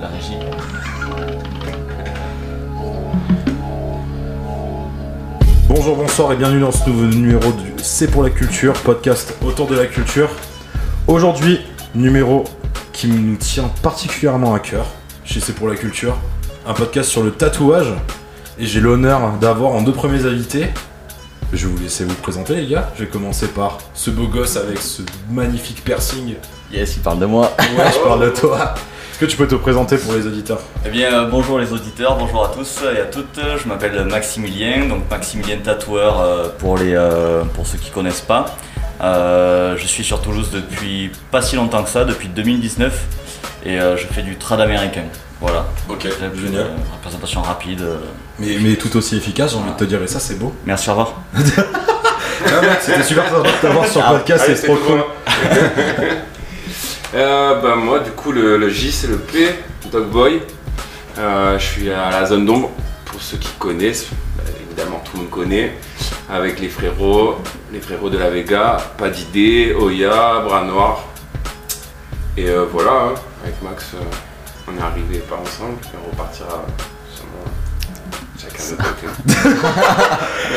la régie. Bonjour, bonsoir et bienvenue dans ce nouveau numéro du C'est pour la culture, podcast autour de la culture. Aujourd'hui, numéro qui nous tient particulièrement à cœur chez C'est pour la culture, un podcast sur le tatouage. Et j'ai l'honneur d'avoir en deux premiers invités. Je vais vous laisser vous présenter les gars. Je vais commencer par ce beau gosse avec ce magnifique piercing. Yes, il parle de moi. Ouais, je parle de toi. Est-ce que tu peux te présenter pour les auditeurs? Eh bien, euh, bonjour les auditeurs, bonjour à tous et à toutes. Je m'appelle Maximilien, donc Maximilien tatoueur euh, pour, les, euh, pour ceux qui connaissent pas. Euh, je suis sur Toulouse depuis pas si longtemps que ça, depuis 2019, et euh, je fais du trad américain. Voilà. Ok, génial. euh, représentation rapide. euh. Mais, mais tout aussi efficace, j'ai envie de te dire, et ça c'est beau. Merci, au revoir. C'était super sympa de t'avoir sur le podcast, c'est trop cool. moi. Euh, bah, moi, du coup, le, le J, c'est le P, Dog Boy. Euh, je suis à la zone d'ombre, pour ceux qui connaissent. bah, évidemment, tout le monde connaît. Avec les frérots, les frérots de la Vega, Pas d'idée, Oya, Bras Noir. Et euh, voilà, hein, avec Max, euh, on est arrivé pas ensemble, et on repartira sûrement chacun de notre côté.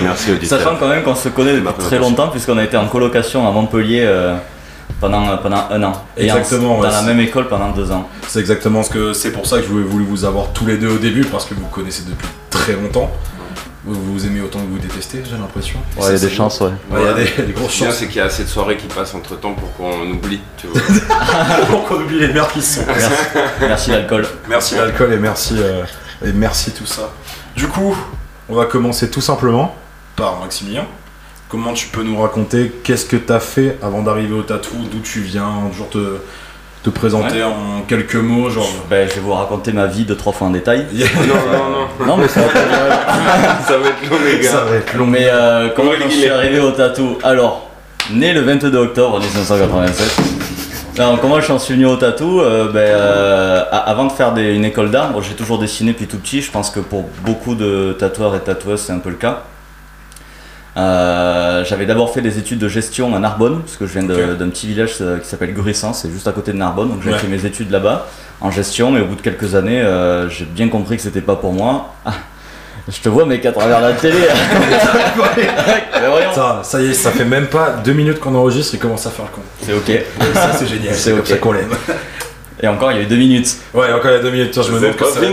Merci auditeur. Sachant quand même qu'on se connaît depuis très longtemps, puisqu'on a été en colocation à Montpellier euh, pendant, pendant un an. Et en- Exactement, ouais, dans la c'est- même école pendant deux ans. C'est exactement ce que c'est pour ça que je voulais voulu vous avoir tous les deux au début parce que vous connaissez depuis très longtemps. Vous vous aimez autant que vous détestez, j'ai l'impression. Et Ouais, il y a des chances, ouais. il y a des, des grosses chances c'est qu'il y a assez de soirées qui passent entre temps pour qu'on oublie, tu vois. pour qu'on oublie les merdes qui se sont. Merci, merci l'alcool. Merci l'alcool et merci euh, et merci tout ça. Du coup, on va commencer tout simplement par Maximilien. Comment tu peux nous raconter qu'est-ce que tu as fait avant d'arriver au tatou, d'où tu viens, toujours te, te présenter Ouais. en quelques mots, genre. Ben, je vais vous raconter ma vie de trois fois en détail. non, non, non, Non, mais ça va ça être long, les gars. Ça va être long. Mais euh, comment je suis arrivé au tatou Alors, né le 22 octobre 1987. Non, comment je suis venu au tatou Euh, ben, euh, Avant de faire des- une école d'art, bon, j'ai toujours dessiné depuis tout petit. Je pense que pour beaucoup de tatoueurs et tatoueuses, c'est un peu le cas. Euh, J'avais d'abord fait des études de gestion à Narbonne, parce que je viens d'un petit village euh, qui s'appelle Gruissant, c'est juste à côté de Narbonne. Donc j'ai Ouais. fait mes études là-bas en gestion, mais au bout de quelques années, euh, j'ai bien compris que c'était pas pour moi. Ah, je te vois, mec, à travers la télé. Ça, ça y est, ça fait même pas deux minutes qu'on enregistre, il commence à faire le con. C'est ok. Ça, c'est génial, C'est c'est comme ok. ça qu'on l'aime. Et encore, il y a eu deux minutes. Ouais, encore il y a deux minutes, tiens, je me demande que ça. Je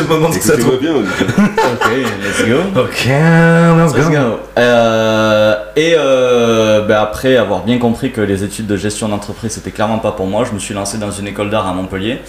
me demande que ça Écoutez-moi bien. Ok, let's go. Ok, let's Let's go. Euh, et euh, ben après avoir bien compris que les études de gestion d'entreprise c'était clairement pas pour moi, je me suis lancé dans une école d'art à Montpellier.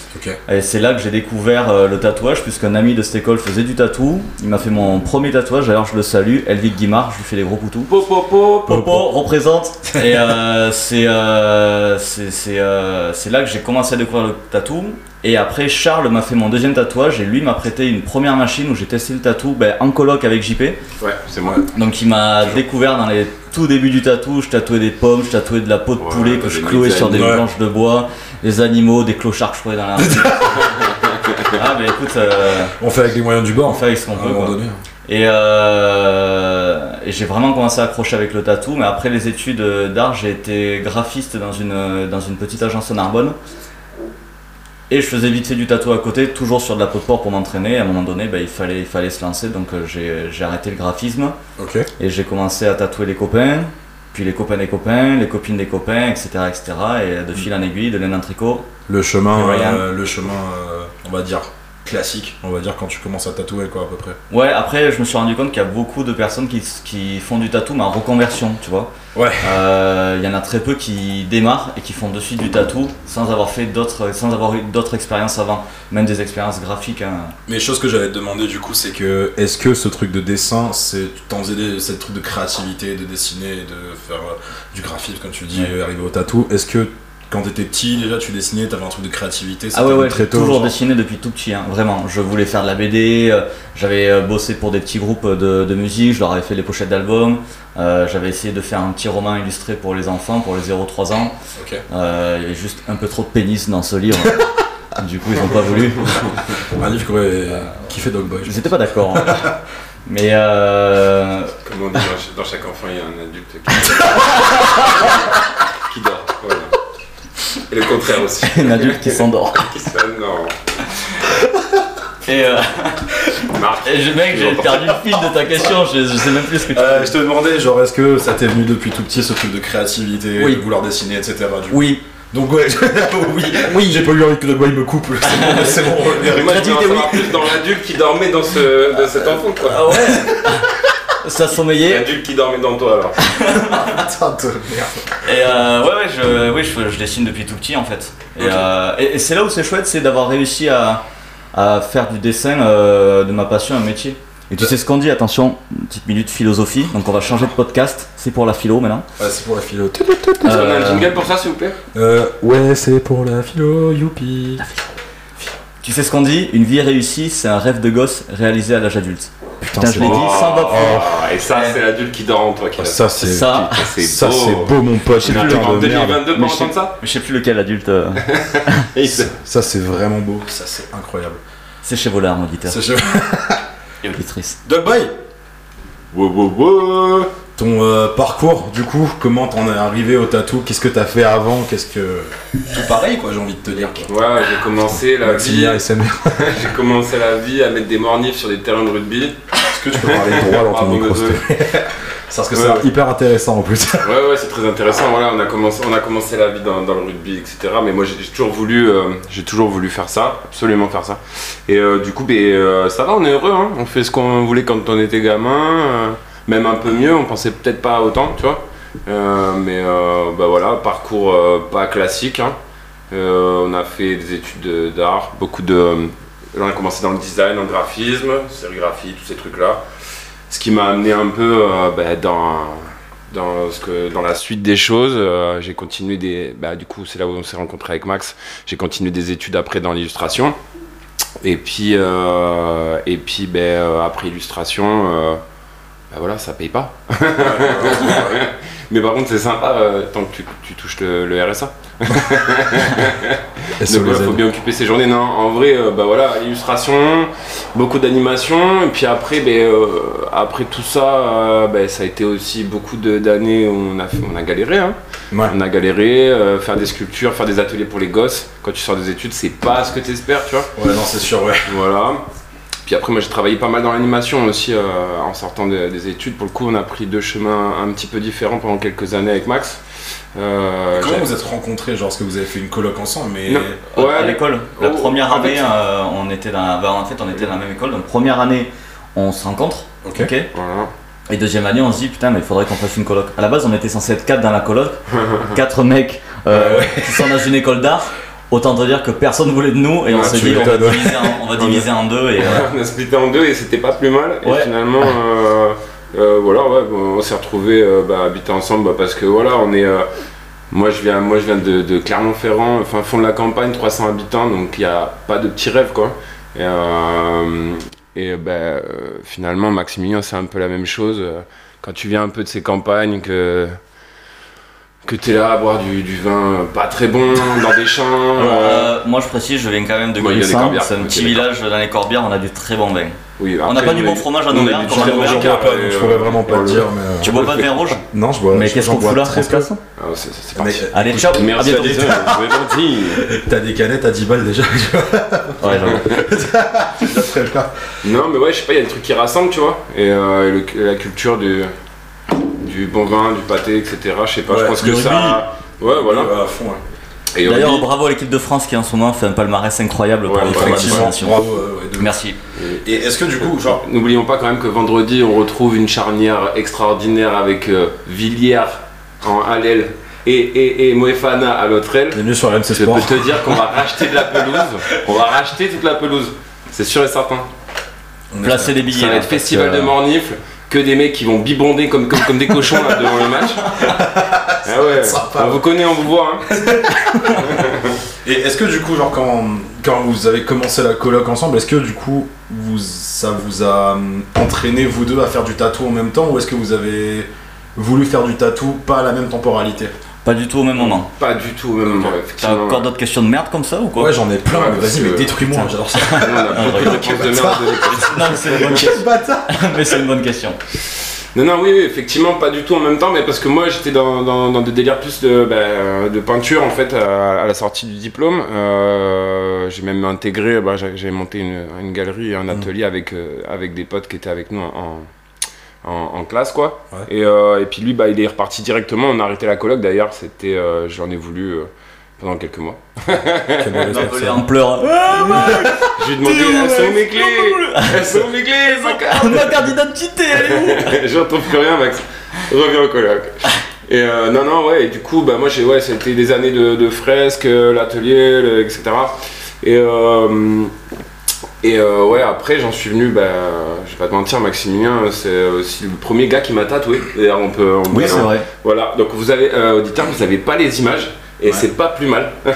Et c'est là que j'ai découvert euh, le tatouage, puisqu'un ami de cette école faisait du tatou. Il m'a fait mon premier tatouage, d'ailleurs je le salue, Elvig Guimard, je lui fais des gros poutous. Popo, Popo représente. Et euh, c'est euh, c'est c'est, euh, c'est là que j'ai commencé à découvrir le tatou. Et après, Charles m'a fait mon deuxième tatouage et lui m'a prêté une première machine où j'ai testé le tatou ben, en coloc avec JP. Ouais, c'est moi. Donc il m'a découvert dans les tout débuts du tatou. Je tatouais des pommes, je tatouais de la peau de Ouais, poulet que je clouais sur des ouais. planches de bois, des animaux, des clochards que je trouvais dans la rue. ah, mais écoute, euh, On fait avec les moyens du bord. on fait avec ce qu'on peut. quoi. donné. Et, euh, et j'ai vraiment commencé à accrocher avec le tatou, mais après les études d'art, j'ai été graphiste dans une, dans une petite agence à Narbonne. Et je faisais vite fait du tatou à côté, toujours sur de la peau de porc pour m'entraîner. À un moment donné, bah, il, fallait, il fallait se lancer, donc euh, j'ai j'ai arrêté le graphisme et j'ai commencé à tatouer les copains, puis les copains des copains, les copines des copains, etc. etc. et de fil en aiguille, de laine en tricot. Le chemin, euh, le chemin, euh, on va dire classique, on va dire quand tu commences à tatouer quoi à peu près. Ouais, après je me suis rendu compte qu'il y a beaucoup de personnes qui, qui font du tatou, mais en reconversion, tu vois. Ouais. Euh, Il y en a très peu qui démarrent et qui font de suite du tatou sans avoir fait d'autres, sans avoir eu d'autres expériences avant, même des expériences graphiques. hein. Mais chose que j'allais te demander du coup, c'est que est-ce que ce truc de dessin, c'est t'en faisais le truc de créativité, de dessiner, de faire euh, du graphisme comme tu dis, Ouais. euh, arriver au tatou. Est-ce que quand t'étais petit déjà tu dessinais, t'avais un truc de créativité Ah ouais, ouais, j'ai toujours genre dessiné depuis tout petit, hein, vraiment. Je voulais faire de la BD, euh, j'avais euh, bossé pour des petits groupes de, de musique, je leur avais fait les pochettes d'albums, euh, j'avais essayé de faire un petit roman illustré pour les enfants, pour les 0-3 ans. Euh, il y avait juste un peu trop de pénis dans ce livre. du coup, ils n'ont pas voulu. Un livre qui, fait Dog Boy. je Ils n'étaient pas d'accord. hein. Mais euh, Comme on dit, dans chaque- enfant, il y a un adulte qui. Et le contraire aussi. un adulte qui s'endort. Et, euh, Marc, et je, mec, j'ai perdu le fil de ta question, je, je sais même plus ce que tu Euh, je te demandais, genre, est-ce que ça t'est venu depuis tout petit ce truc de créativité, Oui. de vouloir dessiner, etc. Du coup. Oui, Donc ouais, oui, oui, j'ai pas eu envie que le boy me coupe. C'est bon, c'est bon. moi je savoir plus dans l'adulte qui dormait dans, ce, dans cet enfant quoi. ah ouais Ça sommeillait. L'adulte qui dormait dans toi alors. Putain de merde. Et euh, ouais, ouais, je, oui, je, je dessine depuis tout petit en fait. Et, euh, et- et c'est là où c'est chouette, c'est d'avoir réussi à, à faire du dessin euh, de ma passion un métier. Et tu sais ce qu'on dit, attention, petite minute philosophie, donc on va changer de podcast, c'est pour la philo maintenant. Ouais, c'est pour la philo. Qu'on a un Euh, jingle pour ça s'il vous plaît Euh, ouais, c'est pour la philo, youpi. Tu sais ce qu'on dit Une vie réussie, c'est un rêve de gosse réalisé à l'âge adulte. Putain, je l'ai dit sans voix Oh, Et ça Ouais. c'est l'adulte qui dort en toi qui ça, C'est c'est ça. fait. ça, c'est beau, mon pote. Putain en de merde. 2022 Mais pour je entendre ça Je sais plus lequel adulte. euh, Ça, c'est vraiment beau. Ça, c'est incroyable. c'est chez Volard, mon je- Et auditrice. Dog Boy, Wow, wow, wow. Ton euh, parcours, du coup, comment t'en es arrivé au tatou? Qu'est-ce que t'as fait avant? Qu'est-ce que. Tout pareil, quoi, j'ai envie de te dire. Quoi. Ouais, j'ai commencé la vie. J'ai commencé la vie à mettre des mornifs sur des terrains de rugby. Est-ce que tu peux parler droit dans ton micro parce que Ouais, c'est ouais. hyper intéressant en plus. Ouais, ouais, c'est très intéressant. Voilà, on a commencé, on a commencé la vie dans, dans le rugby, etc. Mais moi, j'ai toujours voulu, euh, j'ai toujours voulu faire ça, absolument faire ça. Et euh, du coup, ben, euh, ça va, on est heureux. Hein. On fait ce qu'on voulait quand on était gamin, euh, même un peu mieux. On pensait peut-être pas autant, tu vois. Euh, mais euh, bah voilà, parcours euh, pas classique. hein. On a fait des études de- d'art, beaucoup de. on a commencé dans le design, dans le graphisme, sérigraphie, tous ces trucs-là. Ce qui m'a amené un peu bah, dans, dans, la suite des choses. j'ai continué des. Bah, du coup, c'est là où on s'est rencontré avec Max. J'ai continué des études après dans l'illustration. Et puis, et puis euh, après illustration, bah voilà, ça paye pas. Mais par contre, c'est sympa euh, tant que tu, tu touches le, le RSA. Donc voilà, faut bien occuper ses journées. Non, en vrai, euh, bah voilà, illustration, beaucoup d'animation, et puis après, euh, après tout ça, ben, ça a été aussi beaucoup de- d'années où on a, fait- on a galéré. Hein. Ouais. On a galéré, faire des sculptures, faire des ateliers pour les gosses. Quand tu sors des études, c'est pas ce que tu espères, tu vois. Ouais, non, c'est sûr, ouais. Voilà. Puis après, moi j'ai travaillé pas mal dans l'animation aussi euh, en sortant de- des études. Pour le coup, on a pris deux chemins un petit peu différents pendant quelques années avec Max. Euh, Comment vous êtes rencontrés Genre, est-ce que vous avez fait une coloc ensemble mais... Ouais, à l'école, la oh, première en fait, année, euh, on était dans, bah, en fait, on était dans la même école. Donc première année, on se rencontre. Ok. Voilà. Et deuxième année, on se dit putain, mais il faudrait qu'on fasse une coloc. À la base, on était censé être quatre dans la coloc, quatre mecs euh, qui sont dans une école d'art. Autant te dire que personne voulait de nous et on Ouais, s'est dit on va diviser en, on va diviser en deux et euh, on a splitté en deux et c'était pas plus mal. Et finalement, euh, euh, voilà, ouais, bon, on s'est retrouvés euh, bah, habiter ensemble bah, parce que voilà, on est. euh, moi, je viens, moi, je viens de, de Clermont-Ferrand, enfin fond de la campagne, 300 habitants, donc il n'y a pas de petits rêves quoi. Et, et bah, finalement, Maximilien, c'est un peu la même chose. Quand tu viens un peu de ces campagnes, que que t'es là à boire du, du vin pas très bon dans des champs. alors, euh, euh, moi je précise, je viens quand même de des Grissin, Corbières, c'est un petit village dans les Corbières, on a du très bon vin. oui, on n'a pas du bon fromage à et, donc je euh, pourrais vraiment pas le euh, dire, mais... euh, Tu bois pas de vin rouge? Non, je bois. Mais qu'est-ce qu'on fout là très peu. Ah, c'est- parti. euh, Allez, ciao Merci à gentil. T'as des canettes à 10 balles déjà, tu vois. Ouais, j'avoue. Non, mais ouais, je sais pas, il y a des trucs qui rassemblent, tu vois. Et euh, la culture du, du bon vin, du pâté, etc. Je sais pas, je pense que ça. Ouais, voilà. Ouais, à fond, ouais. Et D'ailleurs, rugby, bravo à l'équipe de France qui en ce moment fait un palmarès incroyable pour Ouais, les formats bravo. Merci. Et est-ce que du coup, genre, N'oublions pas quand même que vendredi, on retrouve une charnière extraordinaire avec euh, Villiers en Hallel et, et, et Moefana à l'autre aile. bienvenue sur RMC Je peux te dire qu'on va racheter de la pelouse. On va racheter toute la pelouse. C'est sûr et certain. Placez les billets. Ça va être festival que- de mornifles, que des mecs qui vont bibonder comme, comme, comme des cochons là, devant le match. Ah ouais, Sympa. on vous connaît, on vous voit. Hein. Et est-ce que du coup, genre, quand, quand vous avez commencé la coloc ensemble, est-ce que du coup, vous, ça vous a hum, entraîné vous deux à faire du tatou en même temps ou est-ce que vous avez voulu faire du tatou pas à la même temporalité? Pas du tout au même moment. Pas du tout, même. Ok. ouais, T'as encore d'autres questions de merde comme ça ou quoi Ouais, j'en ai plein, Ouais, vas-y, mais détruis-moi, j'adore ça. Nous, on a beaucoup de réponses de merde. à donner. Non, mais c'est une bonne question. mais c'est une bonne question. Non, non, oui, oui, effectivement, pas du tout en même temps, mais parce que moi j'étais dans, dans, dans des délires plus de, bah, de peinture en fait à, à la sortie du diplôme. Euh, j'ai même intégré, bah, j'ai monté une, une galerie et un atelier avec, euh, avec des potes qui étaient avec nous en, en, en classe quoi. Ouais. Et, euh, et puis lui, bah, il est reparti directement, on a arrêté la coloc d'ailleurs, c'était, euh, j'en ai voulu euh, pendant quelques mois. En pleurant. Je lui ai demandé, elles sont où mes clés Elles sont où mes clés ma carte d'identité, elle est où J'entends plus rien, Max. Reviens au coloc. Et euh, non, non, ouais, et du coup, bah, moi, j'ai, ouais, c'était des années de, de fresques, l'atelier, le- etc. Et, euh, et euh, ouais, après, j'en suis venu, bah, je vais pas te mentir, Maximilien, c'est aussi le premier gars qui m'a tatoué. D'ailleurs, on peut. on Oui, c'est vrai. Voilà, donc vous avez, euh, auditeurs, vous avez pas les images, et c'est pas plus mal.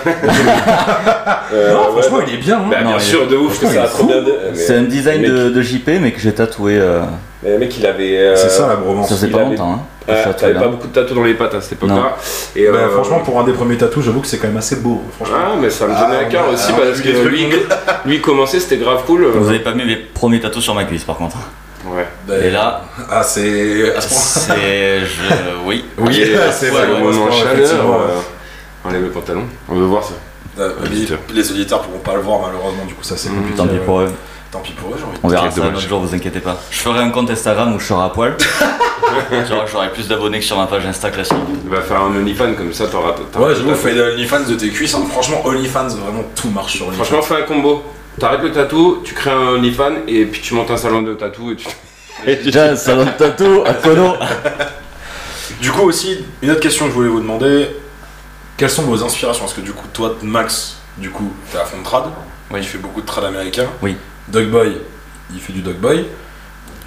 Euh, Non, ouais, franchement, il est bien. hein. bah, Non, bien il- sûr, de ouf que franchement, ça a il est trop fou. bien. de- mais- C'est un design mec, de, de JP, mais que j'ai tatoué. euh, mais le mec, il avait. euh, C'est ça la bromance. ça faisait pas avait- longtemps. Hein, Ouais, tatouais T'avais pas beaucoup de tatous dans les pattes à cette époque-là. Et Bah, euh, franchement, pour un des premiers tatous, j'avoue que c'est quand même assez beau. Franchement. Ah, mais ça me Ah, donnait à cœur aussi parce que lui, lui commençait, c'était grave cool. Vous avez pas mis mes premiers tatous sur ma cuisse par contre. Ouais. Bah, Et là, Ah, c'est. à ce point. c'est. je- Oui. Oui, c'est vrai, ouais. euh, Enlève le pantalon. On veut voir ça. Euh, les, Auditeurs. les auditeurs pourront pas le voir malheureusement, du coup ça c'est Mm, compliqué. Tant pis pour eux. Tant pis pour eux, j'ai envie de On verra ça un autre jour, vous inquiétez pas. Je ferai un compte Instagram où je serai à poil. J'aurai plus d'abonnés que sur ma page Insta classique. Il va faire un OnlyFans comme ça, t'auras. Ouais, j'avoue, t'auras- fais de OnlyFans de tes cuisses. hein. Franchement, OnlyFans, vraiment tout marche sur OnlyFans. Franchement, fais un combo. T'arrêtes le tatou, tu crées un OnlyFans et puis tu montes un salon de tatou et tu. Déjà, salon de tatou à Kono. Du coup, aussi, une autre question que je voulais vous demander quelles sont vos inspirations? Parce que du coup, toi, Max, du coup, t'es à fond de trad. Oui. Tu fais beaucoup de trad américain. Oui. Dogboy, il fait du Dogboy.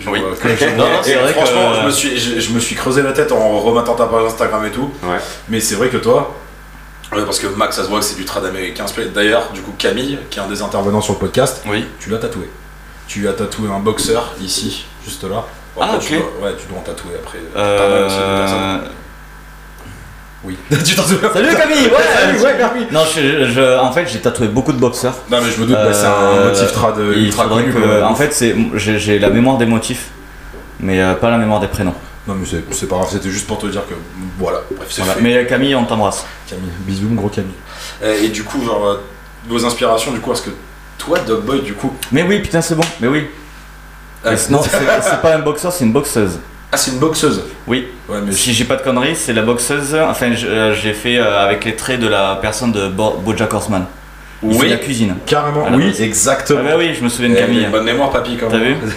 Je Oui. Non, non, Et vrai franchement, que- je, me suis, je, je me suis creusé la tête en remettant ta page Instagram et tout. Ouais. Mais c'est vrai que toi, ouais, parce que Max, ça se voit que c'est du trad américain. D'ailleurs, du coup, Camille, qui est un des intervenants sur le podcast, Oui. tu l'as tatoué. Tu as tatoué un boxeur ici, juste là. Ah, Après, ok. tu dois, ouais, tu dois en tatouer après. Personnes. Euh... Oui. tu t'en souviens Salut Camille Ouais, ouais, Camille Non, je, je- en fait, j'ai tatoué beaucoup de boxeurs. Non, mais je me doute, bah, c'est un Euh, motif trad Il ultra connu. que. quoi. En fait, c'est, j'ai, j'ai la mémoire des motifs, mais euh, pas la mémoire des prénoms. Non, mais c'est- c'est pas grave, c'était juste pour te dire que voilà. Bref, c'est Voilà. Mais euh, Camille, on t'embrasse. Camille, bisous, mon gros Camille. Et, et du coup, genre, euh, vos inspirations, du coup, parce que toi, Dogboy, du coup. Mais oui, putain, c'est bon. Mais oui. Ah, Mais non, c'est, c'est pas un boxeur, c'est une boxeuse. Ah, c'est une boxeuse Oui. Ouais, mais Si j'ai pas de conneries, c'est la boxeuse. Enfin, euh, j'ai fait euh, avec les traits de la personne de Bo- BoJack Horseman. Il fait Oui. la cuisine. Carrément, la oui, base. exactement. Ah bah oui, je me souviens de Eh, Camille. Bonne mémoire, papy, quand T'as même.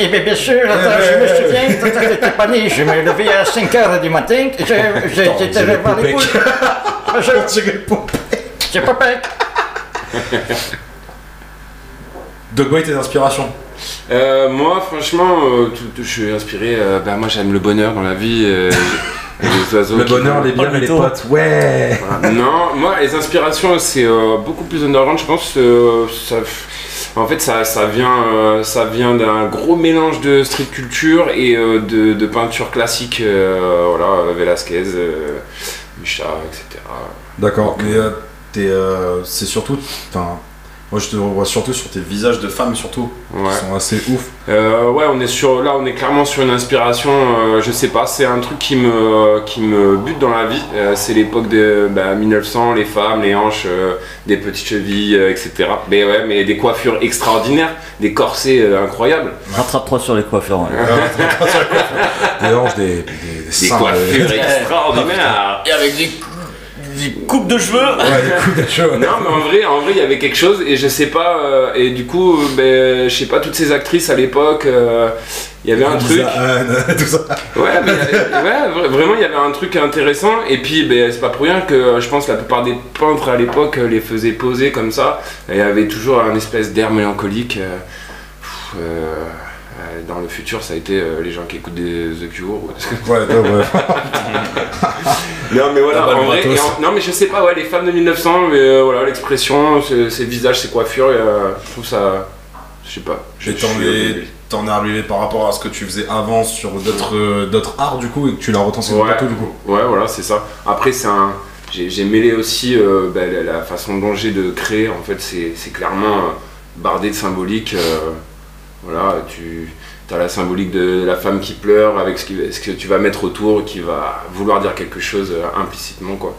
Eh bien, bien sûr, attends, je me souviens, quand j'étais pas né, je me levais à 5h du matin, j'étais voir les poules. Je- J'ai pas- J'ai pas. Dogboy, tes inspirations? Euh, moi, franchement, euh, je suis inspiré. euh, bah, moi, j'aime le bonheur dans la vie. euh, les oiseaux Le bonheur, les Oh, et les potes, ouais. Non, moi, les inspirations, c'est euh, beaucoup plus underground, je pense. euh, ça, en fait, ça, ça vient, euh, ça vient d'un gros mélange de street culture et euh, de, de peinture classique. euh, voilà, Velasquez, euh, Micha, etc. D'accord, mais euh, euh, c'est surtout. Enfin, moi je te revois surtout sur tes visages de femmes, surtout, Ouais. qui sont assez ouf. Euh, ouais, on est sur, là, on est clairement sur une inspiration. euh, je sais pas, c'est un truc qui me, qui me bute dans la vie. Euh, c'est l'époque de bah, 1900, les femmes, les hanches, euh, des petites chevilles, euh, etc. Mais ouais, mais des coiffures extraordinaires, des corsets euh, incroyables, Rattrape-toi sur les coiffeurs. ouais. Des hanches, des, des, des des seins, coiffures des- extraordinaires. Et avec des, des coupes de cheveux. Ouais, des coups de cheveux. Non, mais en vrai, en vrai, il y avait quelque chose et je sais pas. euh, et du coup, euh, ben, je sais pas toutes ces actrices à l'époque. euh, il y avait un truc. Lisa Anne, tout ça. Ouais, mais il y avait- ouais, vra- vraiment, il y avait un truc intéressant. Et puis, ben, c'est pas pour rien que euh, je pense que la plupart des peintres à l'époque euh, les faisaient poser comme ça. Et il y avait toujours un espèce d'air mélancolique. euh, pff, euh, euh, dans le futur, ça a été euh, les gens qui écoutent des The Cure. Ouais, ouais. Non mais voilà, en vrai, en- non mais je sais pas, ouais, les femmes de 1900, mais euh, voilà, l'expression, ces visages, ces coiffures, euh, je trouve ça, je sais pas. Je, t'en es, arrivé par rapport à ce que tu faisais avant sur d'autres, euh, d'autres arts, du coup, et que tu l'as retranscrit Ouais. partout, du coup. Ouais, voilà, c'est ça. Après, c'est un, j'ai mêlé aussi euh, bah, la, la façon dont j'ai de créer. En fait, c'est clairement euh, bardé de symbolique. Voilà, tu, T'as la symbolique de la femme qui pleure avec ce, qui- ce que tu vas mettre autour qui va vouloir dire quelque chose euh, implicitement quoi.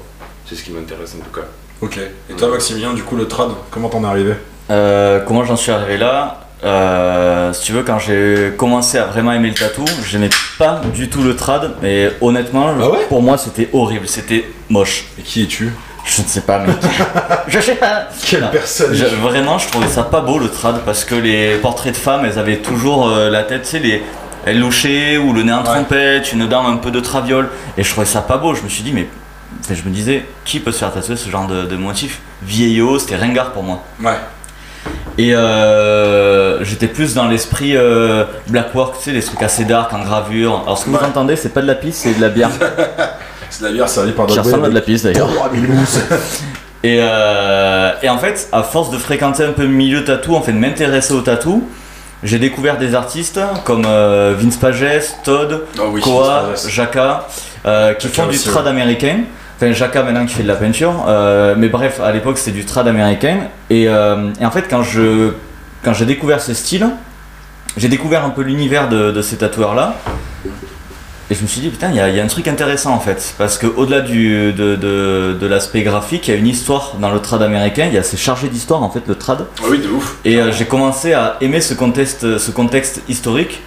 C'est ce qui m'intéresse en tout cas. Ok. Et toi, Maximilien, du coup, le trad, comment t'en es arrivé? Euh, comment j'en suis arrivé là? Euh, Si tu veux, quand j'ai commencé à vraiment aimer le tatou, j'aimais pas du tout le trad, mais honnêtement, Ah ouais? pour moi c'était horrible, c'était moche. Et qui es-tu? Je ne sais pas, mec. je sais pas. Quelle Non. personne Je- vraiment, je trouvais ça pas beau le trad parce que les portraits de femmes, elles avaient toujours euh, la tête, tu sais, les, elles louchaient ou le nez en Ouais. trompette, une dent un peu de traviole. Et je trouvais ça pas beau. Je me suis dit, mais enfin, je me disais, qui peut se faire tatouer ce genre de, de motif? Vieillot, c'était ringard pour moi. Ouais. Et euh, j'étais plus dans l'esprit euh, black work, tu sais, les trucs assez dark en gravure. Alors ce que Ouais. vous entendez, c'est pas de la pisse, c'est de la bière. C'est de la bière servie par qui ressemble à de la pisse d'ailleurs. Et, euh, et en fait, à force de fréquenter un peu le milieu tatou, en fait, de m'intéresser au tatou, j'ai découvert des artistes comme euh, Vince Pages, Todd, Oh oui, Koa. Jaka, euh, qui font du aussi, trad américain. Enfin, Jaka maintenant qui fait de la peinture. mais bref, à l'époque, c'était du trad américain. Et, et en fait, quand je quand j'ai découvert ce style, j'ai découvert un peu l'univers de, de ces tatoueurs-là. Et je me suis dit, putain, il y, y a un truc intéressant en fait. Parce qu'au-delà de, de, de l'aspect graphique, il y a une histoire dans le trad américain. Il y a assez chargé d'histoire en fait, le trad. Ah oui, de ouf. Et euh, j'ai commencé à aimer ce contexte, ce contexte historique,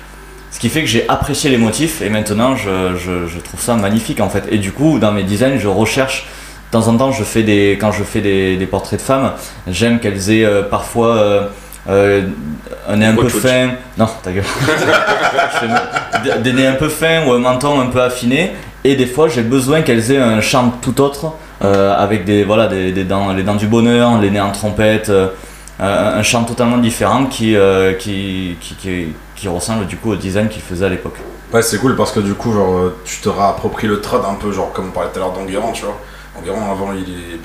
ce qui fait que j'ai apprécié les motifs et maintenant je, je- je trouve ça magnifique en fait. Et du coup, dans mes designs, je recherche. De temps en temps, je fais des, quand je fais des, des portraits de femmes, j'aime qu'elles aient euh, parfois euh, euh, un nez un peu fin. Non, ta gueule. Des- nez un peu fins ou un menton un peu affiné. Et des fois, j'ai besoin qu'elles aient un charme tout autre, euh, avec des, voilà, des, des dents, les dents du bonheur, les nez en trompette. euh, un charme totalement différent qui, qui, qui, qui, qui ressemble du coup au design qu'il faisait à l'époque. Ouais, c'est cool parce que du coup, genre, tu te réappropries le trad un peu, genre, comme on parlait tout à l'heure d'Enguerrand, tu vois. Enguerrand, avant, il est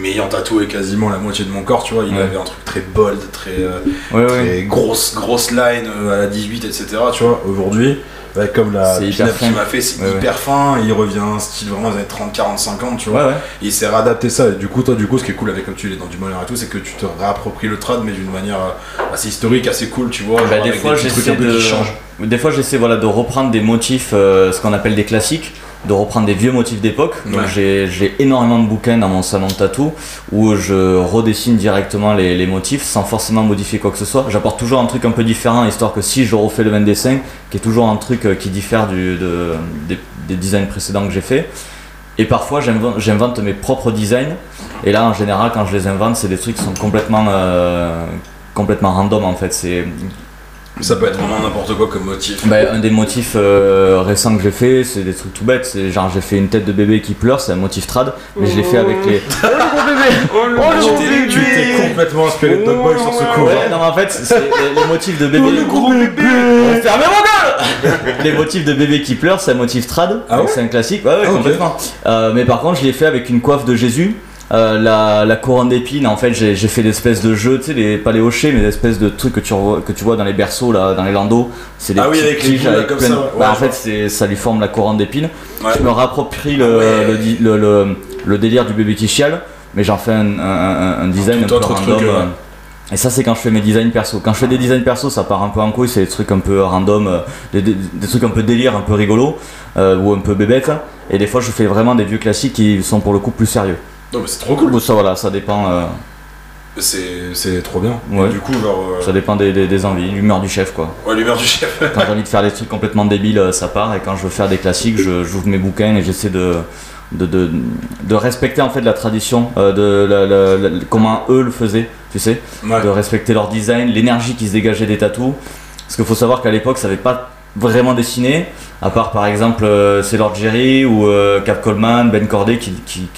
m'ayant tatoué quasiment la moitié de mon corps, tu vois. Il Ouais. avait un truc très bold, très, euh, ouais. très grosse, grosse line euh, à la 18, etc. Tu vois, aujourd'hui, avec comme la pin-up qu'il fin. m'a fait, c'est hyper fin. Il revient style vraiment des années 30, 40, 50, tu vois. Il s'est réadapté ça. Et du coup, toi, du coup, ce qui est cool avec comme tu l'es dans du bonheur et tout, c'est que tu te réappropries le trad, mais d'une manière euh, assez historique, assez cool, tu vois. Bah, genre des avec fois, petits trucs j'essaie un peu de, qui changent. des fois, j'essaie voilà de reprendre des motifs, euh, ce qu'on appelle des classiques, de reprendre des vieux motifs d'époque. Donc Ouais. j'ai, énormément de bouquins dans mon salon de tatou où je redessine directement les, les motifs sans forcément modifier quoi que ce soit. J'apporte toujours un truc un peu différent histoire que si je refais le même dessin, qui est toujours un truc euh, qui diffère du, de, des, des designs précédents que j'ai fait. Et parfois j'invente, j'invente mes propres designs. Et là en général quand je les invente c'est des trucs qui sont complètement euh, complètement random en fait. C'est Ça peut être vraiment n'importe quoi comme motif. bah, un des motifs euh, récents que j'ai fait, c'est des trucs tout bêtes. C'est genre j'ai fait une tête de bébé qui pleure, c'est un motif trad, mais je l'ai fait avec les. Oh le gros bébé Oh le Tu gros bébé tu t'es complètement inspiré de Dog Boy sur ce coup. Ouais, hein. non mais en fait c'est les, les motifs de bébé. le gros bébé Oh, Fermez mon gueule Les motifs de bébé qui pleure, c'est un motif trad, Ah donc ouais c'est un classique, ouais, ouais Ah, complètement. Euh, mais par contre je l'ai fait avec une coiffe de Jésus. Euh, la, la couronne d'épines, en fait, j'ai fait des espèces de jeux, tu sais, les, pas les hochets, mais des espèces de trucs que tu, que tu vois dans les berceaux, là, dans les landaux. C'est des Ah oui, avec les boules, comme plein ça, ouais. Bah, en fait, ça lui forme la couronne d'épines. Ouais. Je me rapproprie le, Ah ouais. le, délire du bébé qui chiale, mais j'en fais un, un- un- un design un peu random. truc, euh, Et ça, c'est quand je fais mes designs perso. Quand je fais des designs perso, ça part un peu en couille, c'est des trucs un peu random, euh, des, des- des trucs un peu délire, un peu rigolo, euh, ou un peu bébête. Et des fois, je fais vraiment des vieux classiques qui sont pour le coup plus sérieux. Non, mais c'est trop cool. Bon, ça, voilà, ça dépend, euh, C'est trop bien. Ouais. Du coup, genre. euh, ça dépend des, des- des envies, l'humeur du chef, quoi. Ouais, l'humeur du chef. Quand j'ai envie de faire des trucs complètement débiles, euh, ça part. Et quand je veux faire des classiques, je- j'ouvre mes bouquins et j'essaie de, de, de, de respecter en fait la tradition, euh, de la- la- la- comment eux le faisaient, tu sais, Ouais. de respecter leur design, l'énergie qui se dégageait des tatous. Parce qu'il faut savoir qu'à l'époque, ça n'avait pas vraiment dessiné, à part par exemple euh, Jerry ou euh, Cap Coleman, Ben Corday qui, qui,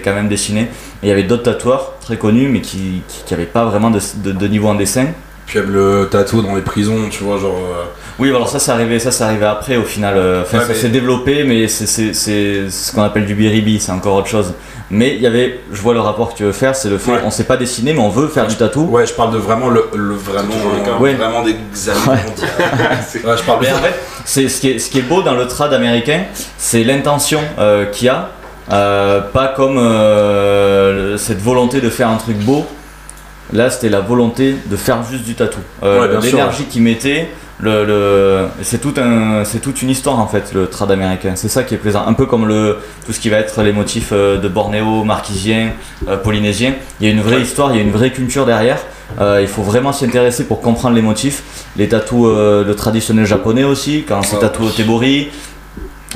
quand même dessiner. Et il y avait d'autres tatoueurs très connus mais qui n'avaient pas vraiment de, de- niveau en dessin. Puis même le tatou dans les prisons, tu vois, genre. euh, Oui, alors ça, c'est arrivé, ça, c'est arrivé après au final. euh, Enfin, Ouais, ça mais- s'est développé, mais c'est- c'est c'est ce qu'on appelle du biribi, c'est encore autre chose. Mais il y avait, je vois le rapport que tu veux faire, c'est le fait, Ouais. on sait pas dessiner, mais on veut faire du tatou. Ouais, je parle de vraiment le, le vraiment. le cas. euh, Ouais. Vraiment des examens. ouais, je parle Mais bien. en fait, c'est ce qui est, ce qui est beau dans le trad américain, c'est l'intention euh, qu'il y a, euh, pas comme euh, cette volonté de faire un truc beau. Là, c'était la volonté de faire juste du tatou. Euh, L'énergie qu'ils mettaient, le, le- c'est tout un, c'est toute une histoire en fait le trad américain. C'est ça qui est plaisant. Un peu comme le tout ce qui va être les motifs euh, de Bornéo, marquisien, euh, polynésien. Il y a une vraie histoire, il y a une vraie culture derrière. Euh, il faut vraiment s'y intéresser pour comprendre les motifs. Les tatous, euh, le traditionnel japonais aussi, quand c'est Ouais. tatoué au tebori,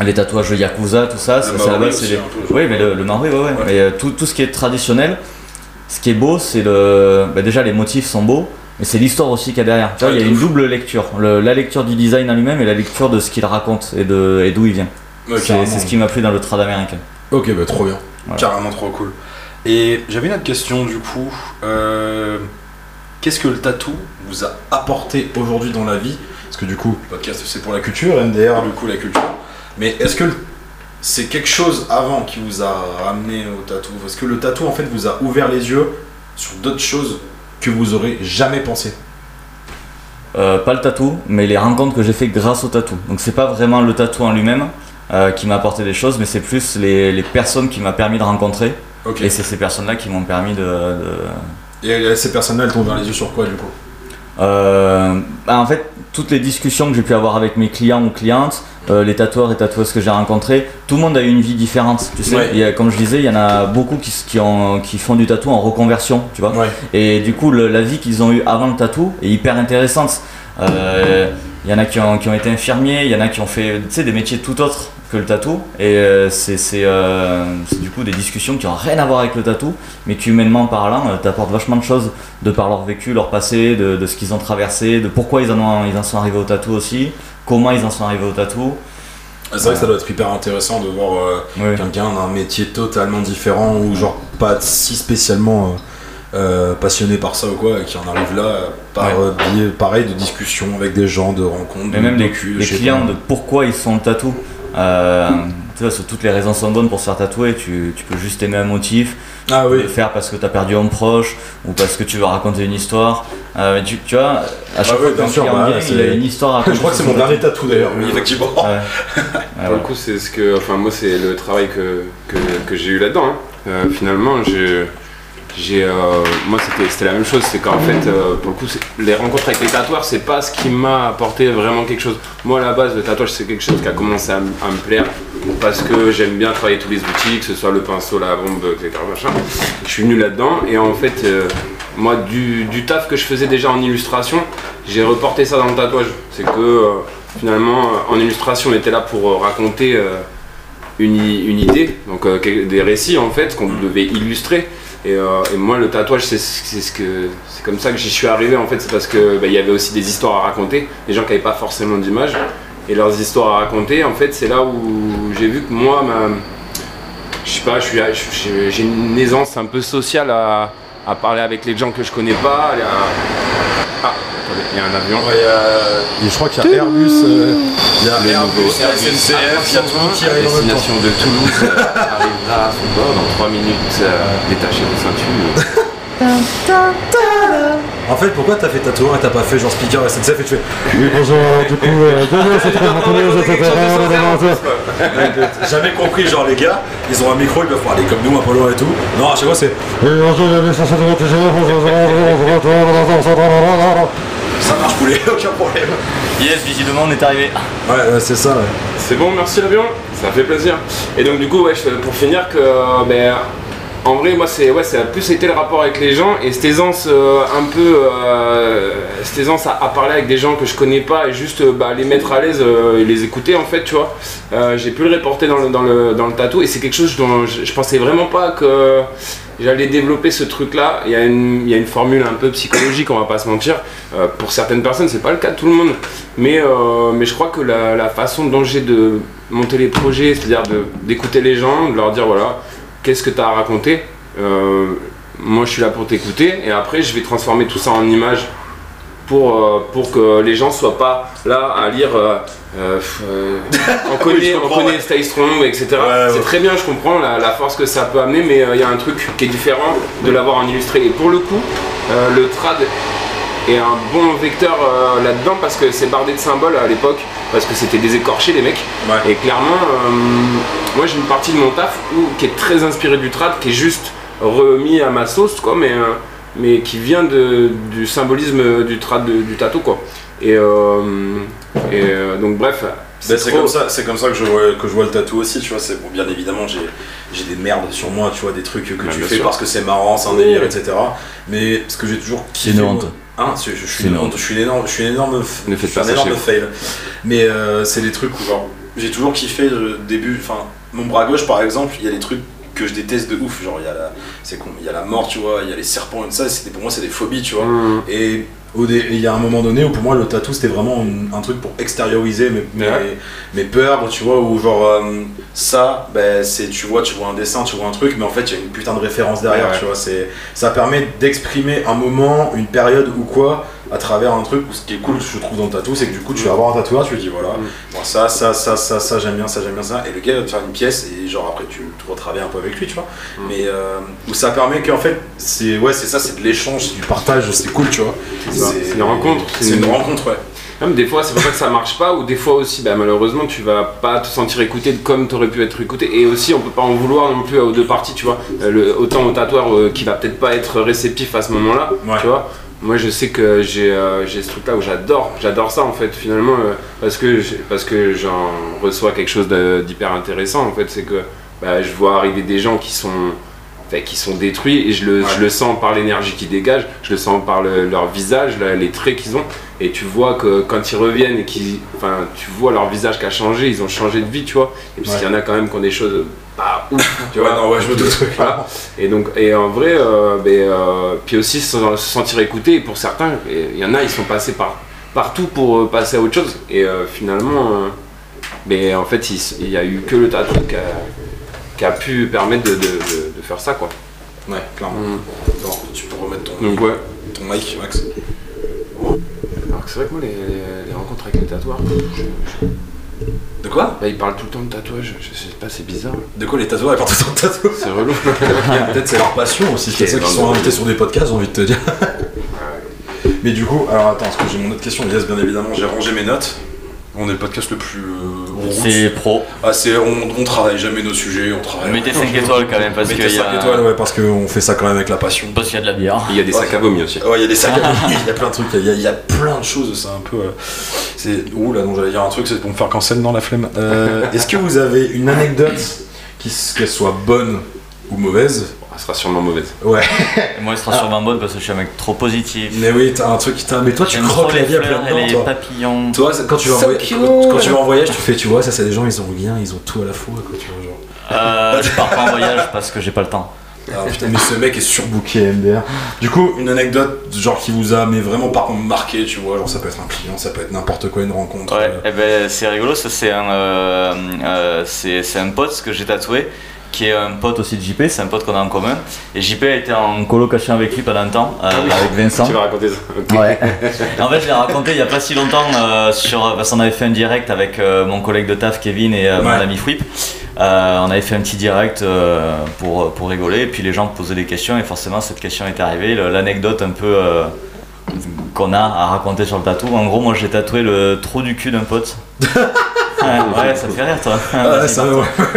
les tatouages yakuza, tout ça, c'est la base, les- oui, mais le, le maori, ouais, ouais. Mais euh, tout, tout ce qui est traditionnel, ce qui est beau, c'est le. bah, déjà, les motifs sont beaux, mais c'est l'histoire aussi qu'il y a derrière. Tu vois, Ouais, il y a une double lecture. Le- la lecture du design en lui-même et la lecture de ce qu'il raconte et d'où il vient. Ouais, C'est ce qui m'a plu dans le trad américain. Ok, bah trop bien. Voilà. Carrément trop cool. Et j'avais une autre question du coup. Euh, Qu'est-ce que le tatou vous a apporté aujourd'hui dans la vie? Parce que du coup, le podcast c'est pour la culture, MDR du coup la culture. Mais est-ce que c'est quelque chose avant qui vous a ramené au tatou? Est-ce que le tatou en fait vous a ouvert les yeux sur d'autres choses que vous aurez jamais pensé Euh, pas le tatou, mais les rencontres que j'ai fait grâce au tatou. Donc c'est pas vraiment le tatou en lui-même euh, qui m'a apporté des choses, mais c'est plus les, les personnes qui m'a permis de rencontrer. Ok. Et c'est ces personnes-là qui m'ont permis de- de, Et euh, ces personnes-là, elles t'ont ouvert les yeux sur quoi du coup? Bah, en fait, toutes les discussions que j'ai pu avoir avec mes clients ou clientes, euh, les tatoueurs et tatoueuses que j'ai rencontrés, tout le monde a eu une vie différente. Tu sais, Ouais. Il y a- comme je disais, il y en a beaucoup qui, s- qui, ont- qui font du tatou en reconversion, tu vois. Ouais. Et du coup, le- la vie qu'ils ont eue avant le tatou est hyper intéressante. Euh, Il y en a qui ont, qui ont été infirmiers, il y en a qui ont fait des métiers tout autres que le tatou. Et euh, c'est euh, c'est du coup des discussions qui n'ont rien à voir avec le tatou, mais qui humainement parlant euh, t'apportent vachement de choses de par leur vécu, leur passé, de, de ce qu'ils ont traversé, de pourquoi ils en, ont, ils en sont arrivés au tatou aussi, comment ils en sont arrivés au tatou. C'est vrai que ça doit être hyper intéressant de voir euh, Oui. quelqu'un d'un métier totalement différent ou genre pas si spécialement passionné par ça ou quoi et qui en arrive là par Ouais. biais pareil de discussions avec des gens, de rencontres, Mais de même sais clients de pourquoi ils sont le tatou. Euh, tu vois, toutes les raisons sont bonnes pour se faire tatouer. Tu, tu peux juste aimer un motif, Ah oui, le faire parce que tu as perdu un proche ou parce que tu veux raconter une histoire. Euh, tu, tu vois, à chaque Ah fois oui, bien sûr, bah, il a une histoire à raconter. je crois que c'est mon dernier tatou d'ailleurs, oui, effectivement. Ouais. Ouais, Pour voilà. le coup, c'est ce que. Enfin, moi, c'est le travail que, que, que j'ai eu là-dedans. hein. Euh, finalement, j'ai. Euh, moi, c'était, la même chose. C'est qu'en fait, euh, pour le coup, les rencontres avec les tatoueurs, c'est pas ce qui m'a apporté vraiment quelque chose. Moi, à la base, le tatouage, c'est quelque chose qui a commencé à, me plaire parce que j'aime bien travailler tous les outils, que ce soit le pinceau, la bombe, etc. Je suis venu là-dedans et en fait, euh, moi, du, taf que je faisais déjà en illustration, j'ai reporté ça dans le tatouage. C'est que finalement, en illustration, on était là pour raconter une, une idée, donc des récits en fait qu'on devait illustrer. Et, euh, et moi, le tatouage, c'est ce que c'est comme ça que j'y suis arrivé en fait. C'est parce que bah, il y avait aussi des histoires à raconter, des gens qui n'avaient pas forcément d'image et leurs histoires à raconter. En fait, c'est là où j'ai vu que moi, je sais pas, j'ai une aisance un peu sociale à, parler avec les gens que je connais pas. Ah, attendez, il y a un avion. Ouais, il y a- et je crois qu'il y a Airbus, euh, il y a Le Airbus, nouveau il y a SNCF, il y a tout qui à arrive destination de Toulouse euh, arrivera à son bord dans 3 minutes. euh, détachez vos ceintures. En fait, pourquoi t'as fait tatoueur et t'as pas fait genre speaker SNCF et tu fais Oui, bonjour, du coup, euh, bonjour, c'est très très Jamais compris, genre les gars, ils ont un micro, ils peuvent parler comme nous, Apollo et tout. Non, à chaque fois c'est ça marche poulet, aucun problème. Yes, visiblement, on est arrivé. Ouais, ouais, c'est ça, ouais. C'est bon, merci l'avion, ça fait plaisir. Et donc du coup, ouais, pour finir, que euh, ben, en vrai, moi, c'est ouais, ça a plus été le rapport avec les gens et cette aisance euh, un peu, euh, à, parler avec des gens que je connais pas et juste euh, bah, les mettre à l'aise et les écouter en fait, tu vois. J'ai pu le reporter dans le, dans le, dans le tatou et c'est quelque chose dont je, je pensais vraiment pas que j'allais développer ce truc-là. Il y, a une- il y a une formule un peu psychologique, on va pas se mentir. Pour certaines personnes, c'est pas le cas de tout le monde. Mais, mais je crois que la, la façon dont j'ai de monter les projets, c'est-à-dire d'écouter les gens, de leur dire voilà, qu'est-ce que tu as à raconter Euh, Moi, je suis là pour t'écouter. Et après, je vais transformer tout ça en images pour, euh, pour que les gens soient pas là à lire. euh, euh, on connaît, Oui, je on comprends, connaît ouais. Stay Strong, etc. Ouais, ouais. C'est très bien, je comprends la, la force que ça peut amener, mais il y a un truc qui est différent de l'avoir en illustré. Et pour le coup, le trad est un bon vecteur euh, là-dedans parce que c'est bardé de symboles à l'époque, parce que c'était des écorchés les mecs. Ouais. Et clairement, euh, moi j'ai une partie de mon taf où, qui est très inspirée du trad, qui est juste remis à ma sauce, quoi, mais, euh, mais qui vient de, du symbolisme du trad de- du tatou, quoi. Et, euh, et euh, donc, bref. Bah, c'est trop- comme ça, c'est comme ça que je vois que je vois le tatou aussi, tu vois. C'est bon, bien évidemment, j'ai j'ai des merdes sur moi, tu vois, des trucs que tu fais sûr. parce que c'est marrant, c'est un délire, etc. Mais ce que j'ai toujours kiffé, moi-. Hein, je, je suis une je suis une énorme, je suis une énorme, f- Ne faites je suis pas un énorme fail. Mais euh, c'est des trucs où genre, j'ai toujours kiffé le début, enfin, mon bras gauche par exemple, il y a des trucs que je déteste de ouf, genre il y a la, c'est con, il y a la mort, tu vois, il y a les serpents et tout ça, pour moi c'est des phobies, tu vois. Mmh. Et il y a un moment donné où pour moi le tatou c'était vraiment un, un truc pour extérioriser mes, mes, Ouais. mes peurs, tu vois, où genre euh, ça, ben, c'est tu vois, tu vois un dessin, tu vois un truc, mais en fait il y a une putain de référence derrière, ouais. tu vois, c'est ça permet d'exprimer un moment, une période ou quoi à travers un truc où ce qui est cool je trouve dans le tatou c'est que du coup tu vas avoir un tatoueur tu lui dis voilà Mm. bon, ça ça ça ça ça j'aime bien ça j'aime bien ça et le gars va te faire une pièce et genre après tu, tu retravailles un peu avec lui tu vois Mm. mais euh, où ça permet qu'en fait c'est ouais c'est ça c'est de l'échange c'est du partage c'est cool tu vois C'est une rencontre, c'est une rencontre ouais Même des fois, c'est pour ça que ça marche pas, ou des fois aussi, bah, malheureusement, tu vas pas te sentir écouté comme tu aurais pu être écouté. Et aussi, on peut pas en vouloir non plus aux deux parties, tu vois. Euh, le- autant au tatoueur euh, qui va peut-être pas être réceptif à ce moment-là, Ouais. tu vois. Moi, je sais que j'ai euh, ce truc-là où j'adore, j'adore ça en fait, finalement, euh, parce que parce que j'en reçois quelque chose d'hyper intéressant en fait, c'est que bah, je vois arriver des gens qui sont qui sont détruits et je le, Ouais. je le sens par l'énergie qu'ils dégagent, je le sens par le- leur visage, les traits qu'ils ont et tu vois que quand ils reviennent et qu'ils enfin tu vois leur visage qui a changé, ils ont changé de vie, tu vois. Et parce Ouais. qu'il y en a quand même qui ont des choses pas ouf, tu vois. non ouais je me doute Voilà. Et donc, et en vrai, euh, ben, euh, puis aussi se, se sentir écouté. Et pour certains, il y en a, ils sont passés par partout pour euh, passer à autre chose. Et euh, finalement, euh, ben, en fait, il, s- il y a eu que le tatou qui a, qui a pu permettre de, de- de- de faire ça, quoi. ouais clairement Mm. Bon, tu peux remettre ton Donc ouais. ton mic Max Alors que c'est vrai que moi, les, les- les rencontres avec les tatoueurs, de quoi bah, ils parlent tout le temps de tatouage. Je sais pas, c'est bizarre. de quoi les tatoueurs apportent autant de tatoues C'est relou. peut-être c'est leur passion aussi c'est ça qui non, sont invités sur des podcasts j'ai envie de te dire Mais du coup, alors attends, parce que j'ai mon autre question. Yes, bien évidemment, j'ai rangé mes notes. On est le podcast le plus. C'est pro. Ah, c'est, on, on travaille jamais nos sujets, on travaille. Mettez 5 étoiles quand même parce y, 5 étoiles, a... ouais, parce qu'on fait ça quand même avec la passion. parce qu'il y a de la bière. Il y a des sacs à vomi aussi. Ouais, il y a des sacs à dos, il y a plein de trucs, il y a, il y a plein de choses, c'est un peu. euh, c'est. Ouh là, non, j'allais dire un truc, c'est pour me faire cancel dans la flemme. Euh, est-ce que vous avez une anecdote, qu'elle soit bonne ou mauvaise Elle sera sûrement mauvaise. Ouais, Et moi, elle sera sûrement bonne parce que je suis un mec trop positif. mais oui, t'as un truc qui t'a. Mais toi, tu croques la les vie à plein et dedans, les toi. papillons. Toi, quand tu vas en quand, quand tu vas en voyage, tu fais, tu vois, ça c'est des gens, ils ont rien, ils ont tout à la fois, quoi, tu vois, genre. Euh, je pars pas en voyage parce que j'ai pas le temps. Ah putain, mais ce mec est surbooké MDR. Du coup, une anecdote, genre qui vous a mais vraiment par contre marqué, tu vois, genre ça peut être un client, ça peut être n'importe quoi, une rencontre. Ouais, euh, eh ben, c'est rigolo, ça c'est un, euh, euh, c'est, c'est un pote que j'ai tatoué, qui est un pote aussi de JP, c'est un pote qu'on a en commun. Et JP a été en colocation avec lui pendant un temps, euh, avec Vincent. Tu vas raconter ça. Ouais. en fait, je l'ai raconté il y a pas si longtemps euh, sur parce qu'on avait fait un direct avec euh, mon collègue de taf Kevin et mon ami. Euh, on avait fait un petit direct pour, pour rigoler et puis les gens posaient des questions et forcément cette question est arrivée. L'anecdote un peu qu'on a à raconter sur le tatou. En gros, moi j'ai tatoué le trou du cul d'un pote. ouais, ouais, ça te fait rire toi. Ah, ouais, ça, ouais,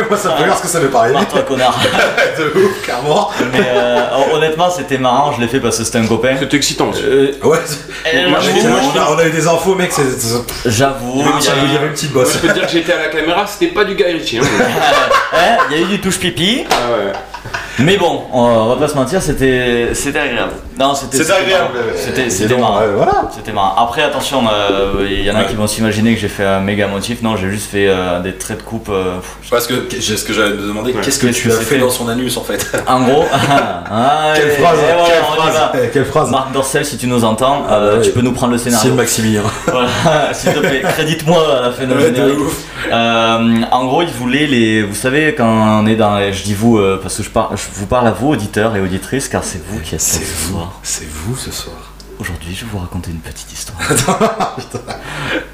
moi ça me fait rire parce que ça m'est pas arrivé. Barre-toi, connard. de ouf, clairement. Mais euh, honnêtement, c'était marrant, je l'ai fait parce que c'était un copain. C'est excitant aussi. Euh, Ouais, Moi, moi, on, a, on a eu des infos, mec, J'avoue, Il y avait une petite- il y a- il y avait une petite Moi, bosse. je peux te dire que j'étais à la caméra, c'était pas du Guy Ritchie. Hein. Hein, il y a eu du touche pipi, ah ouais. Mais bon, on va pas se mentir, c'était c'était agréable. Non, c'était C'était agréable. marrant. C'était c'était marrant. ouais, voilà. C'était marrant. Après, attention, euh, il y en a Ouais. qui vont s'imaginer que j'ai fait un méga motif. Non, j'ai juste fait euh, des traits de coupe. euh, pff, Parce que j'ai ce que j'allais te demander, Ouais. qu'est-ce que tu as fait dans son anus en fait En gros, ah, Quelle phrase, et voilà, quelle on y phrase, va. eh, quelle phrase Marc Dorcel, si tu nous entends, Ah, euh, ouais. tu peux nous prendre le C'est scénario. Maximilien. Voilà, s'il te plaît, crédite-moi à la fin de. Euh, en gros, ils voulaient les. Vous savez, quand on est dans. Je dis vous, euh, parce que je, par- je vous parle à vous, auditeurs et auditrices, car c'est vous qui êtes là C'est ce vous, soir. c'est vous ce soir. Aujourd'hui, je vais vous raconter une petite histoire.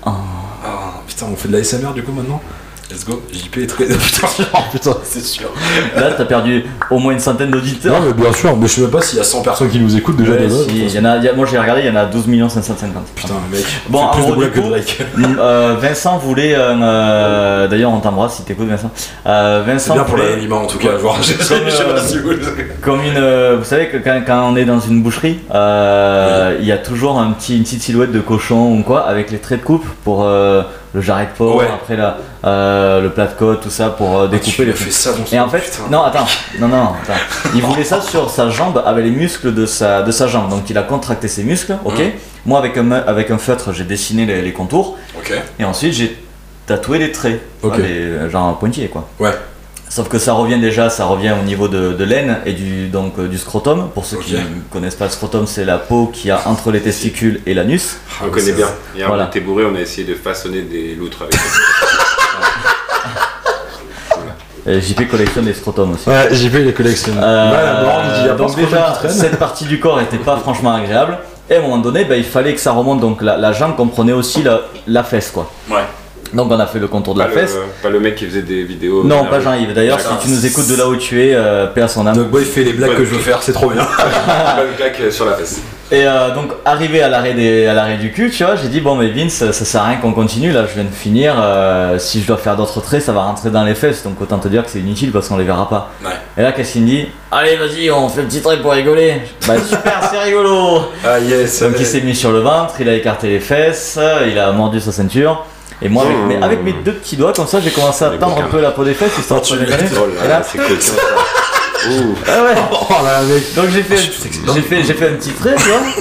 Ah putain, on fait de la SMR du coup maintenant? Let's go. JP est très. Putain, putain, c'est sûr. Là, t'as perdu au moins une centaine d'auditeurs. Non, mais bien sûr, mais je sais même pas s'il y a 100 personnes qui nous écoutent déjà. Ouais, si, y en a, y a- moi j'ai regardé, il y en a 12 550. Putain, mec. Bon, plus de du que coup, likes. Euh, Vincent voulait. euh, D'ailleurs, on t'embrasse si t'écoutes, Vincent. Euh, C'est Vincent bien pour voulait- l'anonymat en tout cas. Genre, je sais Comme, je sais euh, pas si vous. Comme une. vous savez que quand, quand on est dans une boucherie, il y a toujours un petit, une petite silhouette de cochon ou quoi avec les traits de coupe pour le jarret de porc, Ouais. après la, euh, le plat de côte, tout ça pour euh, découper les fait ça Et en fait, Putain. non, attends, non, non, attends. Il voulait ça sur sa jambe avec les muscles de sa, de sa jambe. Donc il a contracté ses muscles, ok. Mhm. Moi, avec un, me- avec un feutre, j'ai dessiné les, les contours. Ok. Et ensuite, j'ai tatoué les traits. Ok. Enfin, les- genre pointillés, quoi. Ouais. Sauf que ça revient déjà, ça revient au niveau de, de l'aine et du, donc, euh, du scrotum. Pour ceux qui ne connaissent pas le scrotum, c'est la peau qu'il y a entre les testicules et l'anus. On connaît bien. Hier, Voilà. on était bourré, on a essayé de façonner des loutres avec ça. Et JP collectionne les scrotums aussi. Ouais, JP les collectionne. Euh, Bah, la borne, il dit, y a pas donc ce déjà, qui traîne. cette partie du corps était pas franchement agréable. Et à un moment donné, ben, il fallait que ça remonte. Donc la, la jambe comprenait aussi la, la fesse, quoi. Ouais. Donc on a fait le contour de la Pas fesse. le, pas le mec qui faisait des vidéos. Non, pas Jean-Yves. D'ailleurs, si tu nous écoutes de là où tu es, euh, paix à son âme. Dog Boy fait les blagues que je veux faire, c'est trop bien. Claque sur la fesse. Et euh, donc, arrivé à l'arrêt des- à l'arrêt du cul, tu vois, j'ai dit, bon, mais Vince, ça, ça sert à rien qu'on continue. Là, je viens de finir. euh, si je dois faire d'autres traits, ça va rentrer dans les fesses. Donc, autant te dire que c'est inutile parce qu'on les verra pas. Ouais. Et là, qu'est-ce qu'il me dit Allez, vas-y, on fait un petit trait pour rigoler. Bah, super, c'est rigolo. Ah yes. Donc il s'est mis sur le ventre, il a écarté les fesses, il a mordu sa ceinture. Et moi, avec, Mmh. mes, avec mes deux petits doigts, comme ça, j'ai commencé à Les tendre un peu la peau des fesses, histoire de déconner. Oh Et là c'est coquin ça. Ouh. ah ouais. Oh là, mec. Donc j'ai fait, j'ai fait, j'ai fait un petit trait, tu vois.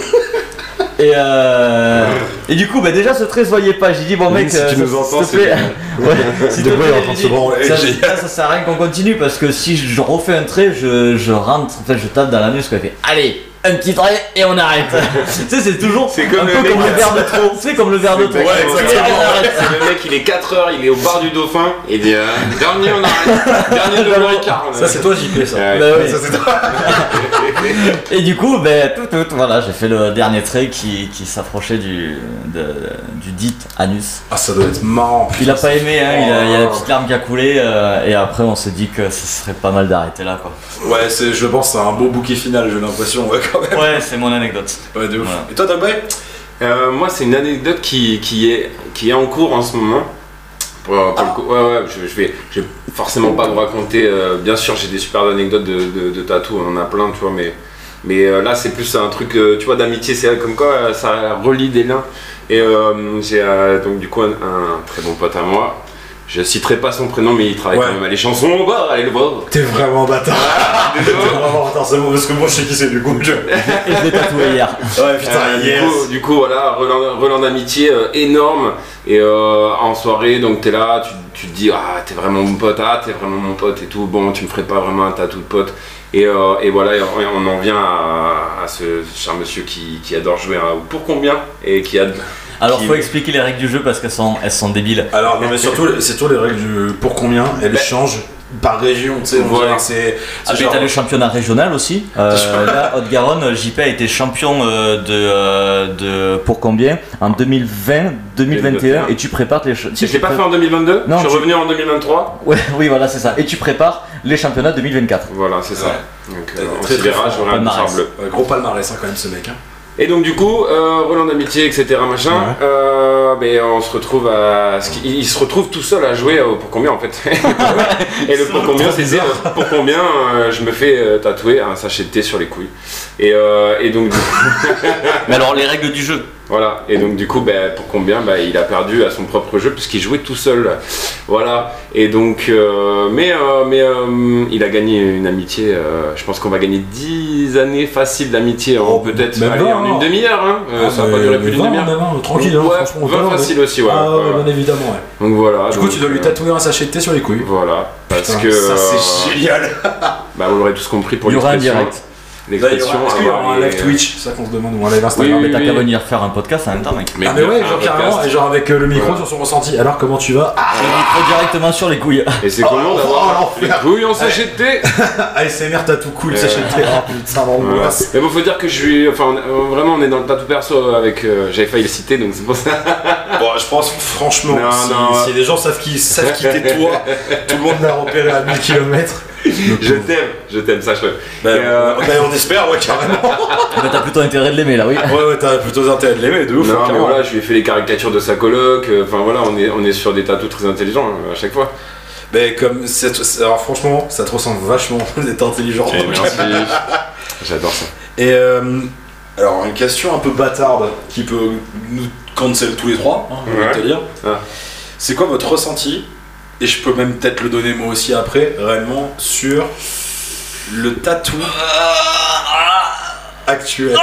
Et, euh, et du coup, bah, déjà ce trait se voyait pas. J'ai dit, bon mec, Si tu euh, nous s'il entends, te c'est ouais, s'il te De quoi il est en plaît, train de j'ai se dit, branler, ça, génial. ça, ça sert à rien qu'on continue parce que si je refais un trait, je, je rentre, en fait, je tape dans l'anus. quoi. Il fait, allez, un petit trait et on arrête. tu sais, c'est toujours C'est comme un le peu comme le verre de trop. C'est comme le verre de trop. Ouais, exactement. le mec, il est 4 heures, il est au bar du Dauphin, et il dit euh, Dernier, on arrête. Dernier de l'heure et quart. Ça c'est toi JP ça. Ouais. Bah oui. Ça c'est toi. Et du coup, ben, tout, tout, voilà, j'ai fait le dernier trait qui, qui s'approchait du, de- du dit anus. Ah ça doit être marrant. Il a pas aimé, hein, il, a, il y a la petite larme qui a coulé, euh, et après on s'est dit que ce serait pas mal d'arrêter là quoi. Ouais, c'est, je pense que c'est un beau bouquet final, j'ai l'impression, ouais, quand même. Ouais, c'est mon anecdote. Ouais, de ouf. Voilà. Et toi, Boy Euh, moi, c'est une anecdote qui, qui, est, qui est en cours en ce moment. Pour, le coup, ouais, ouais, je, vais, je vais forcément pas vous raconter. euh, bien sûr, j'ai des super anecdotes de, de, tatou, on en a plein, tu vois, mais, mais euh, là, c'est plus un truc, euh, tu vois, d'amitié, c'est comme quoi ça relie des liens. Et j'ai donc du coup un très bon pote à moi. Je citerai pas son prénom, mais il travaille Ouais. quand même à les chansons. Bah, allez le voir. T'es vraiment bâtard. T'es Désolé. vraiment bâtard, c'est bon, parce que moi je sais qui c'est du coup. Je... Ouais, Et je l'ai tatoué hier. putain, Euh, yes. du, coup, du coup, voilà, relan, relan d'amitié euh, énorme. Et euh, en soirée, donc t'es là, tu, tu te dis, ah, t'es vraiment mon pote, ah, t'es vraiment mon pote et tout. Bon, tu me ferais pas vraiment un tatou de pote. Et, euh, et voilà, et on on en vient à, à ce cher monsieur qui, qui adore jouer à pour combien et qui a. Alors faut expliquer les règles du jeu parce qu'elles sont, elles sont débiles. Alors, non, mais surtout, c'est toi les règles du pour combien, elles Ben- changent par région, tu sais. Voilà. C'est. Ah, genre- t'as le championnat régional aussi. Euh, là, Haute-Garonne, JP a été champion euh, de, euh, de pour combien? En 2020, 2021 et tu prépares les. ch- Je l'ai pas fait en 2022, Non, je suis tu- revenu en 2023. Ouais, oui, voilà, c'est ça. Et tu prépares les championnats 2024. Voilà, c'est ça. Ouais. Donc Très, euh, on très, très verra, fort. j'aurai un Palmarès. dossard bleu. Ouais, gros palmarès, hein, quand même, ce mec. Hein. Et donc du coup, euh, Roland d'amitié, etc. machin, Ouais. euh, ben, on se retrouve à, il se retrouve tout seul à jouer au pour combien en fait. et le pour combien, c'était euh, pour combien euh, je me fais euh, tatouer un sachet de thé sur les couilles. Et, euh, et donc du Mais alors, les règles du jeu. Voilà. Et donc du coup, ben, pour combien, ben, il a perdu à son propre jeu puisqu'il jouait tout seul. Voilà. Et donc, euh, mais euh, mais euh, il a gagné une amitié. euh, je pense qu'on va gagner 10 années faciles d'amitié. en Oh, peut-être aller en hein. une demi-heure. Hein. Euh, Ah, ça va mais- pas durer mais plus d'une 20, demi-heure. hein, tranquille, hein, Ouais, franchement, 20 autant, facile aussi, ouais. Ah ouais, bien évidemment, ouais. Donc voilà. Du coup, donc, tu dois lui euh, tatouer un sachet de thé sur les couilles. Voilà. Parce Putain, que. ça euh, c'est génial. Bah, vous l'aurez tous compris pour Il y aura un l'expression. direct. L'expression. Est-ce qu'il y aura un les- live Twitch C'est ça qu'on se demande, ou un live Oui, Instagram mais t'as qu'à venir faire un podcast en même temps, mec. Mais Ah mais ouais, genre carrément, et genre avec euh, le micro sur son ressenti. Alors comment tu vas Ah, Le micro directement sur les couilles. Et c'est Oh, comment oh, d'avoir oh, les l'enfer. couilles en sachet de thé ASMR t'as tout cool, Ouais. sachez le thé. Oh putain, l'angoisse. Mais bon, faut dire que je suis. Enfin, euh, vraiment, on est dans le tatou perso avec. euh, J'avais failli le citer, donc c'est pour ça. Bon, je pense franchement, Non, si, non. si les gens savent qui savent qui t'es toi, tout le monde l'a repéré à 1000 km. Je t'aime, je t'aime, sache-le. Bah, Et, euh, bah, on espère, ouais, carrément. T'as plutôt intérêt de l'aimer là, oui. Ouais, ouais, t'as plutôt intérêt de l'aimer, de ouf. Non, mais voilà, je lui ai fait les caricatures de sa coloc. euh, Enfin voilà, on est, on est sur des tatous très intelligents euh, à chaque fois. Mais comme, c'est- c'est- alors franchement, ça te ressemble vachement d'être intelligent. Merci. J'adore ça. Et euh, alors, une question un peu bâtarde qui peut nous cancel tous les trois, hein, je vais Ouais. te dire. Ah. C'est quoi votre ressenti Et je peux même peut-être le donner moi aussi après, réellement, sur le tatou actuel. Ouais,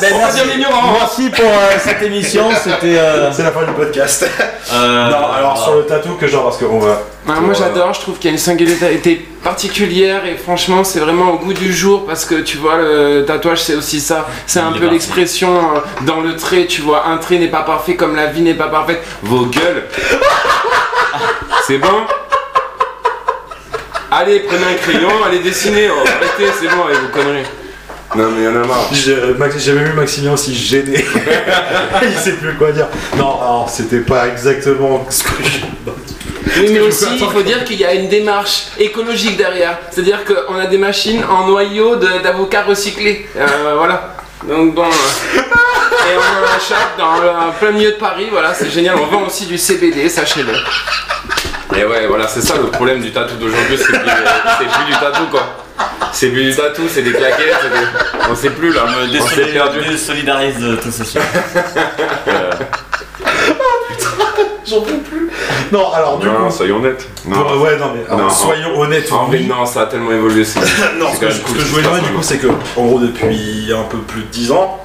ben On va merci, pour euh, cette émission, c'était. euh, C'est la fin du podcast. euh, non, alors sur le tatou que genre parce qu'on va. Ah, moi j'adore, je trouve qu'il y a une singularité particulière et franchement c'est vraiment au goût du jour parce que tu vois le tatouage c'est aussi ça, c'est un peu l'expression euh, dans le trait, tu vois, un trait n'est pas parfait comme la vie n'est pas parfaite, vos gueules. c'est bon? Allez prenez un crayon, allez dessiner, oh, arrêtez c'est bon avec vos conneries. Non mais y'en a marre. J'ai Max- J'avais vu Maximilien aussi gêné. Il sait plus quoi dire. Non, alors c'était pas exactement ce que je. Oui, mais aussi, je- il faut dire qu'il y a une démarche écologique derrière. C'est-à-dire qu'on a des machines en noyau de- d'avocats recyclés. Euh, voilà. Donc, bon. euh, et on en achète dans le plein milieu de Paris. Voilà, c'est génial. On vend aussi du CBD, sachez-le. Et ouais, voilà, c'est ça le problème du tatou d'aujourd'hui. C'est plus, c'est plus du tatou, quoi. C'est plus du tatou, c'est des claquettes. c'est des- On sait plus là. On s'est perdu. désolidarise de tout ceci. Euh, J'en peux plus. Non, alors du Non, coup. soyons honnêtes. Non. ouais, non, mais alors, Non. soyons honnêtes. En oui. non, ça a tellement évolué. Non, ce que, je- je voulais dire du coup, c'est que en gros, depuis un peu plus de 10 ans,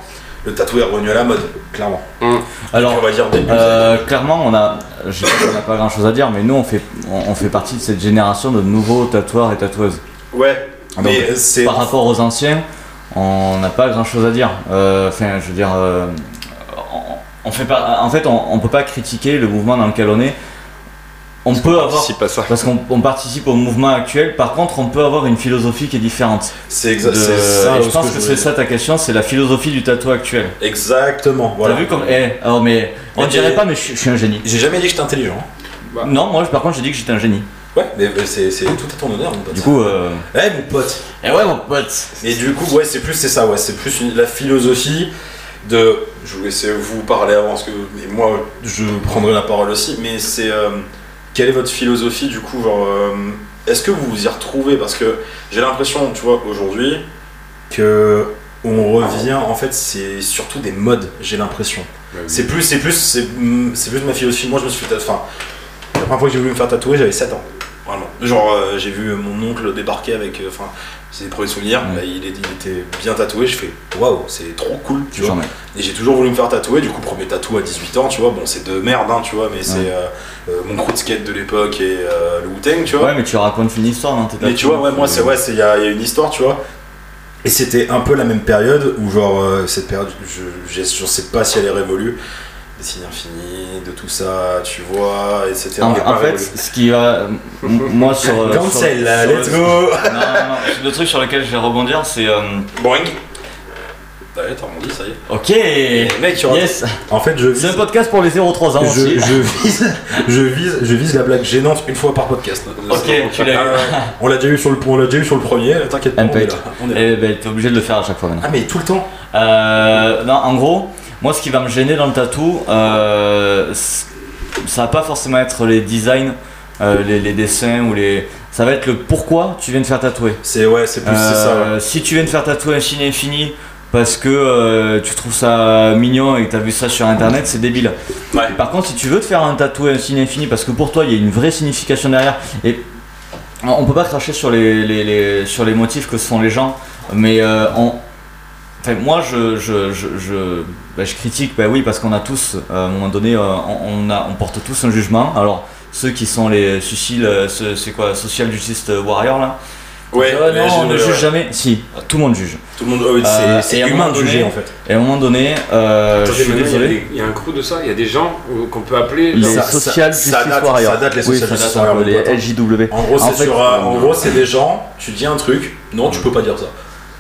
le tatou est revenu à la mode, clairement. Alors, on va dire début. Euh, clairement, on a, je sais pas qu'on n'a pas grand chose à dire, mais nous on fait, on, on fait partie de cette génération de nouveaux tatoueurs et tatoueuses. ouais, Donc, mais c'est. Par rapport aux anciens, on n'a pas grand chose à dire. Euh, Enfin, je veux dire, euh, on, on fait pas, en fait, on, on peut pas critiquer le mouvement dans lequel on est. On peut avoir, participe à ça. parce qu'on on participe au mouvement actuel. Par contre, on peut avoir une philosophie qui est différente. C'est exa- De- c'est ça. et je pense que, c'est ça ta question, c'est la philosophie du tatou actuel. Exactement. Voilà. T'as vu comme, eh, alors mais on Mais dirait pas, mais je, suis- je suis un génie. J'ai jamais dit que j'étais intelligent. Non, moi, par contre, j'ai dit que j'étais un génie. Ouais, mais c'est tout à ton honneur, mon pote. Du coup, euh... Eh, mon pote. eh ouais, mon pote. Et du coup, ouais, c'est plus c'est ça, ouais, c'est plus une- la philosophie de. Je vous laisser vous parler avant, parce que mais moi, je prendrai la parole aussi. Mais c'est euh, quelle est votre philosophie du coup, euh, est-ce que vous vous y retrouvez? Parce que j'ai l'impression, tu vois, aujourd'hui, que on revient. En fait, c'est surtout des modes. J'ai l'impression. C'est plus, c'est plus, c'est c'est plus ma philosophie. Moi, je me suis fait. Enfin, la première fois que j'ai voulu me faire tatouer, j'avais 7 ans. Vraiment. Genre, euh, j'ai vu mon oncle débarquer avec. euh, Enfin, c'est des premiers souvenirs. Bah, il, est- il était bien tatoué. Je fais waouh, c'est trop cool, tu vois. Et j'ai toujours voulu me faire tatouer. Du coup, premier tatou à 18 ans, tu vois. Bon, c'est de merde, hein, tu vois, mais c'est euh, euh, mon crew de skate de l'époque et euh, le Wu-Tang, tu vois. Ouais, mais tu racontes une histoire tes Mais tu vois, ouais, moi, c'est ouais, c'est- il y, a il y a une histoire, tu vois. Et c'était un peu la même période où, genre, euh, cette période, je, je, je sais pas si elle est révolue, des signes infinis, de tout ça, tu vois, etc. En, en fait, ce qui va. Moi, sur. euh, sur let's le- go Non, non, non. Le truc sur lequel je vais rebondir, c'est. euh, Boing Ouais, t'as rebondi, ça y est. Ok Et mec, tu Yes En fait, je C'est un vise, podcast pour les 0-3 ans je, aussi. je, vise, je, vise, je vise la blague gênante une fois par podcast. Ok, tu l'as eu. Ah, on l'a déjà eu sur le on l'a déjà eu sur le premier, t'inquiète pas, on est Impec. là. On est là. Eh ben, t'es obligé de le faire à chaque fois maintenant. Ah, mais tout le temps Euh, non, en gros, moi, ce qui va me gêner dans le tatou, euh, ça va pas forcément être les designs, euh, les, les dessins ou les. Ça va être le pourquoi tu viens de faire tatouer. C'est ouais, c'est plus c'est ça. ouais. Euh, Si tu viens de faire tatouer un signe infini parce que euh, tu trouves ça mignon et que tu as vu ça sur internet, c'est débile. Ouais. Par contre, si tu veux te faire un tatoué un signe infini parce que pour toi il y a une vraie signification derrière, et on peut pas cracher sur les, les- les- sur les motifs que sont les gens, mais euh, on- enfin, moi je, je, je, je, bah, je critique, bah oui, parce qu'on a tous, euh, à un moment donné, euh, on, on a, on porte tous un jugement. Alors, ceux qui sont les suicides, euh, ce- c'est quoi, social justice warrior là? Ouais, mais non, on ne ouais, juge ouais. jamais. Si, tout le monde juge. Tout le monde, ouais, Euh, c'est et c'est à un humain moment de juger en fait. Et à un moment donné, euh, je Attendez, suis maintenant, il y a désolé. des- Il y, a un crew de ça, il y a des gens euh, qu'on peut appeler. Les genre- Ça- Social ça- Justice ça date- Warriors. ça date, les Social Justice date, Warriors, les. LJW. En gros, En c'est fait, sur, euh, en euh, gros, c'est des gens, tu dis un truc, non, tu peux pas dire ça.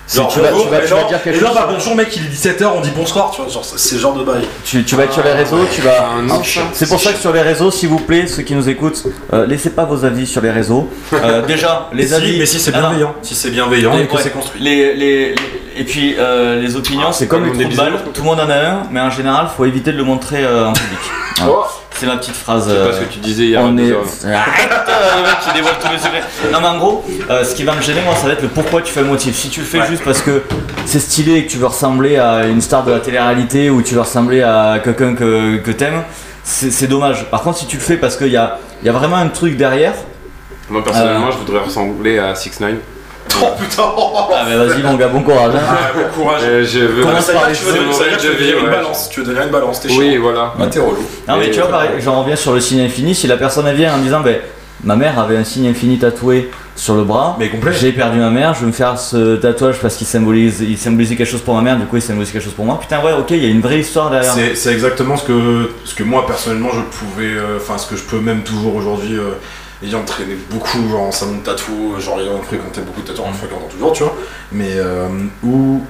Si tu vas- tu vas- et tu vas genre, dire quelque et genre, chose bah, sur- bonjour mec, il est 17h, on dit bonsoir, tu vois, genre, c'est genre de bail. Tu, tu vas être sur les réseaux, tu vas. un Ah. C'est pour ça que sur les réseaux, s'il vous plaît, ceux qui nous écoutent, euh, laissez pas vos avis sur les réseaux. Euh, déjà, les Si, avis. mais si c'est Ah, bienveillant, si c'est bienveillant Les- et que ouais. c'est construit. Les, les, les- et puis euh, les opinions, Ah, c'est comme comme les des trous de balle, tout le monde en a un, mais en général, faut éviter de le montrer euh, en public. Voilà. C'est ma petite phrase. c'est pas euh, ce que tu disais hier. on est. Arrête euh, le mec qui dévoile tous les secrets. Non mais en gros, euh, ce qui va me gêner moi, ça va être le pourquoi tu fais le motif. Si tu le fais Ouais. juste parce que c'est stylé et que tu veux ressembler à une star de la télé-réalité ou tu veux ressembler à quelqu'un que, que t'aimes, c'est dommage. Par contre, si tu le fais parce qu'il y a, y a vraiment un truc derrière, Moi personnellement, Euh. je voudrais ressembler à 6 9 Oh putain ah mais vas-y mon gars, bon courage. hein. Ah, bon courage. je veux. Veut dire que tu veux devenir- une balance, tu veux devenir une balance, t'es chiant. Oui, voilà. Ah, t'es relou. Non mais tu vois, euh, pareil, j'en reviens sur le signe infini. Si la personne elle vient en disant, ben, ma mère avait un signe infini tatoué sur le bras, Mais complet. j'ai perdu ma mère, je vais me faire ce tatouage parce qu'il symbolise, il symbolisait quelque chose pour ma mère, du coup il symbolise quelque chose pour moi. Putain ouais, ok, il y a une vraie histoire derrière. C'est c'est exactement ce que, ce que moi personnellement je pouvais, euh, enfin ce que je peux même toujours aujourd'hui, euh, ayant traîné beaucoup genre, en salon de tatou, genre ayant fréquenté beaucoup de tatoueurs, en fréquentant toujours, tu vois, mais euh, où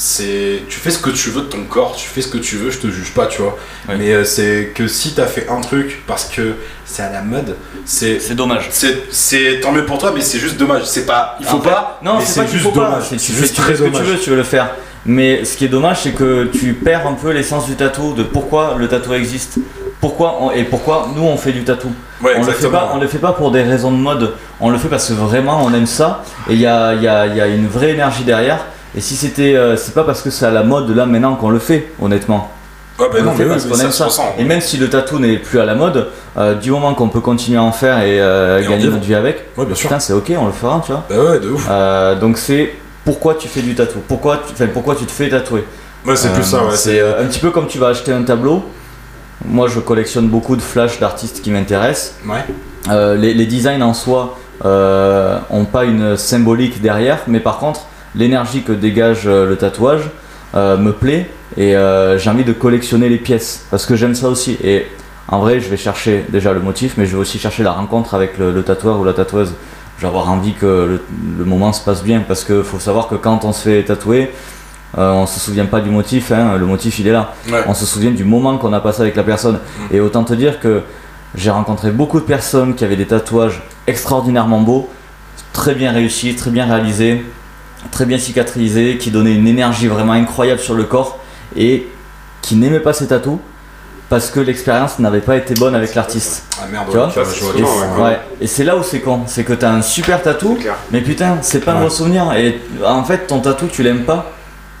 c'est, tu fais ce que tu veux de ton corps, tu fais ce que tu veux, je te juge pas, tu vois, mais euh, c'est que si t'as fait un truc parce que c'est à la mode, c'est C'est dommage. c'est c'est tant mieux pour toi mais c'est juste dommage. C'est pas il faut pas Non, c'est pas juste faut dommage. C'est- juste très ce que tu dommage. veux, tu veux le faire. Mais ce qui est dommage, c'est que tu perds un peu l'essence du tatou, de pourquoi le tatou existe, pourquoi on- et pourquoi nous on fait du tatou. ouais on le fait pas, on le fait pas pour des raisons de mode, on le fait parce que vraiment on aime ça et il y a, y a- y a une vraie énergie derrière. Et si c'était, euh, c'est pas parce que c'est à la mode là maintenant qu'on le fait, honnêtement. ouais, bah on non le fait parce oui, qu'on aime ça, Et même si le tatou n'est plus à la mode, euh, du moment qu'on peut continuer à en faire et, euh, Et gagner notre vie avec, ouais bien sûr putain c'est ok, on le fera, tu vois. bah ouais de ouf donc c'est pourquoi tu fais du tatou, pourquoi tu, pourquoi tu te fais tatouer? ouais c'est plus ça ouais c'est un petit peu comme tu vas acheter un tableau. Moi je collectionne beaucoup de flashs d'artistes qui m'intéressent. ouais Euh, les, les designs en soi euh, ont pas une symbolique derrière, mais par contre, l'énergie que dégage euh, le tatouage euh, me plaît et euh, j'ai envie de collectionner les pièces parce que j'aime ça aussi. Et en vrai, je vais chercher déjà le motif, mais je vais aussi chercher la rencontre avec le, le tatoueur ou la tatoueuse. Je vais avoir envie que le, le moment se passe bien parce que faut savoir que quand on se fait tatouer, euh, on se souvient pas du motif, hein, le motif il est là ouais on se souvient du moment qu'on a passé avec la personne. Et autant te dire que j'ai rencontré beaucoup de personnes qui avaient des tatouages extraordinairement beaux, très bien réussis, très bien réalisés, très bien cicatrisés, qui donnaient une énergie vraiment incroyable sur le corps et qui n'aimaient pas ces tatous parce que l'expérience n'avait pas été bonne avec l'artiste. ah merde Tu vois Et, ouais. ouais. et c'est là où c'est con, c'est que t'as un super tatou, mais putain, c'est pas un bon souvenir. Et en fait, ton tatou, tu l'aimes pas.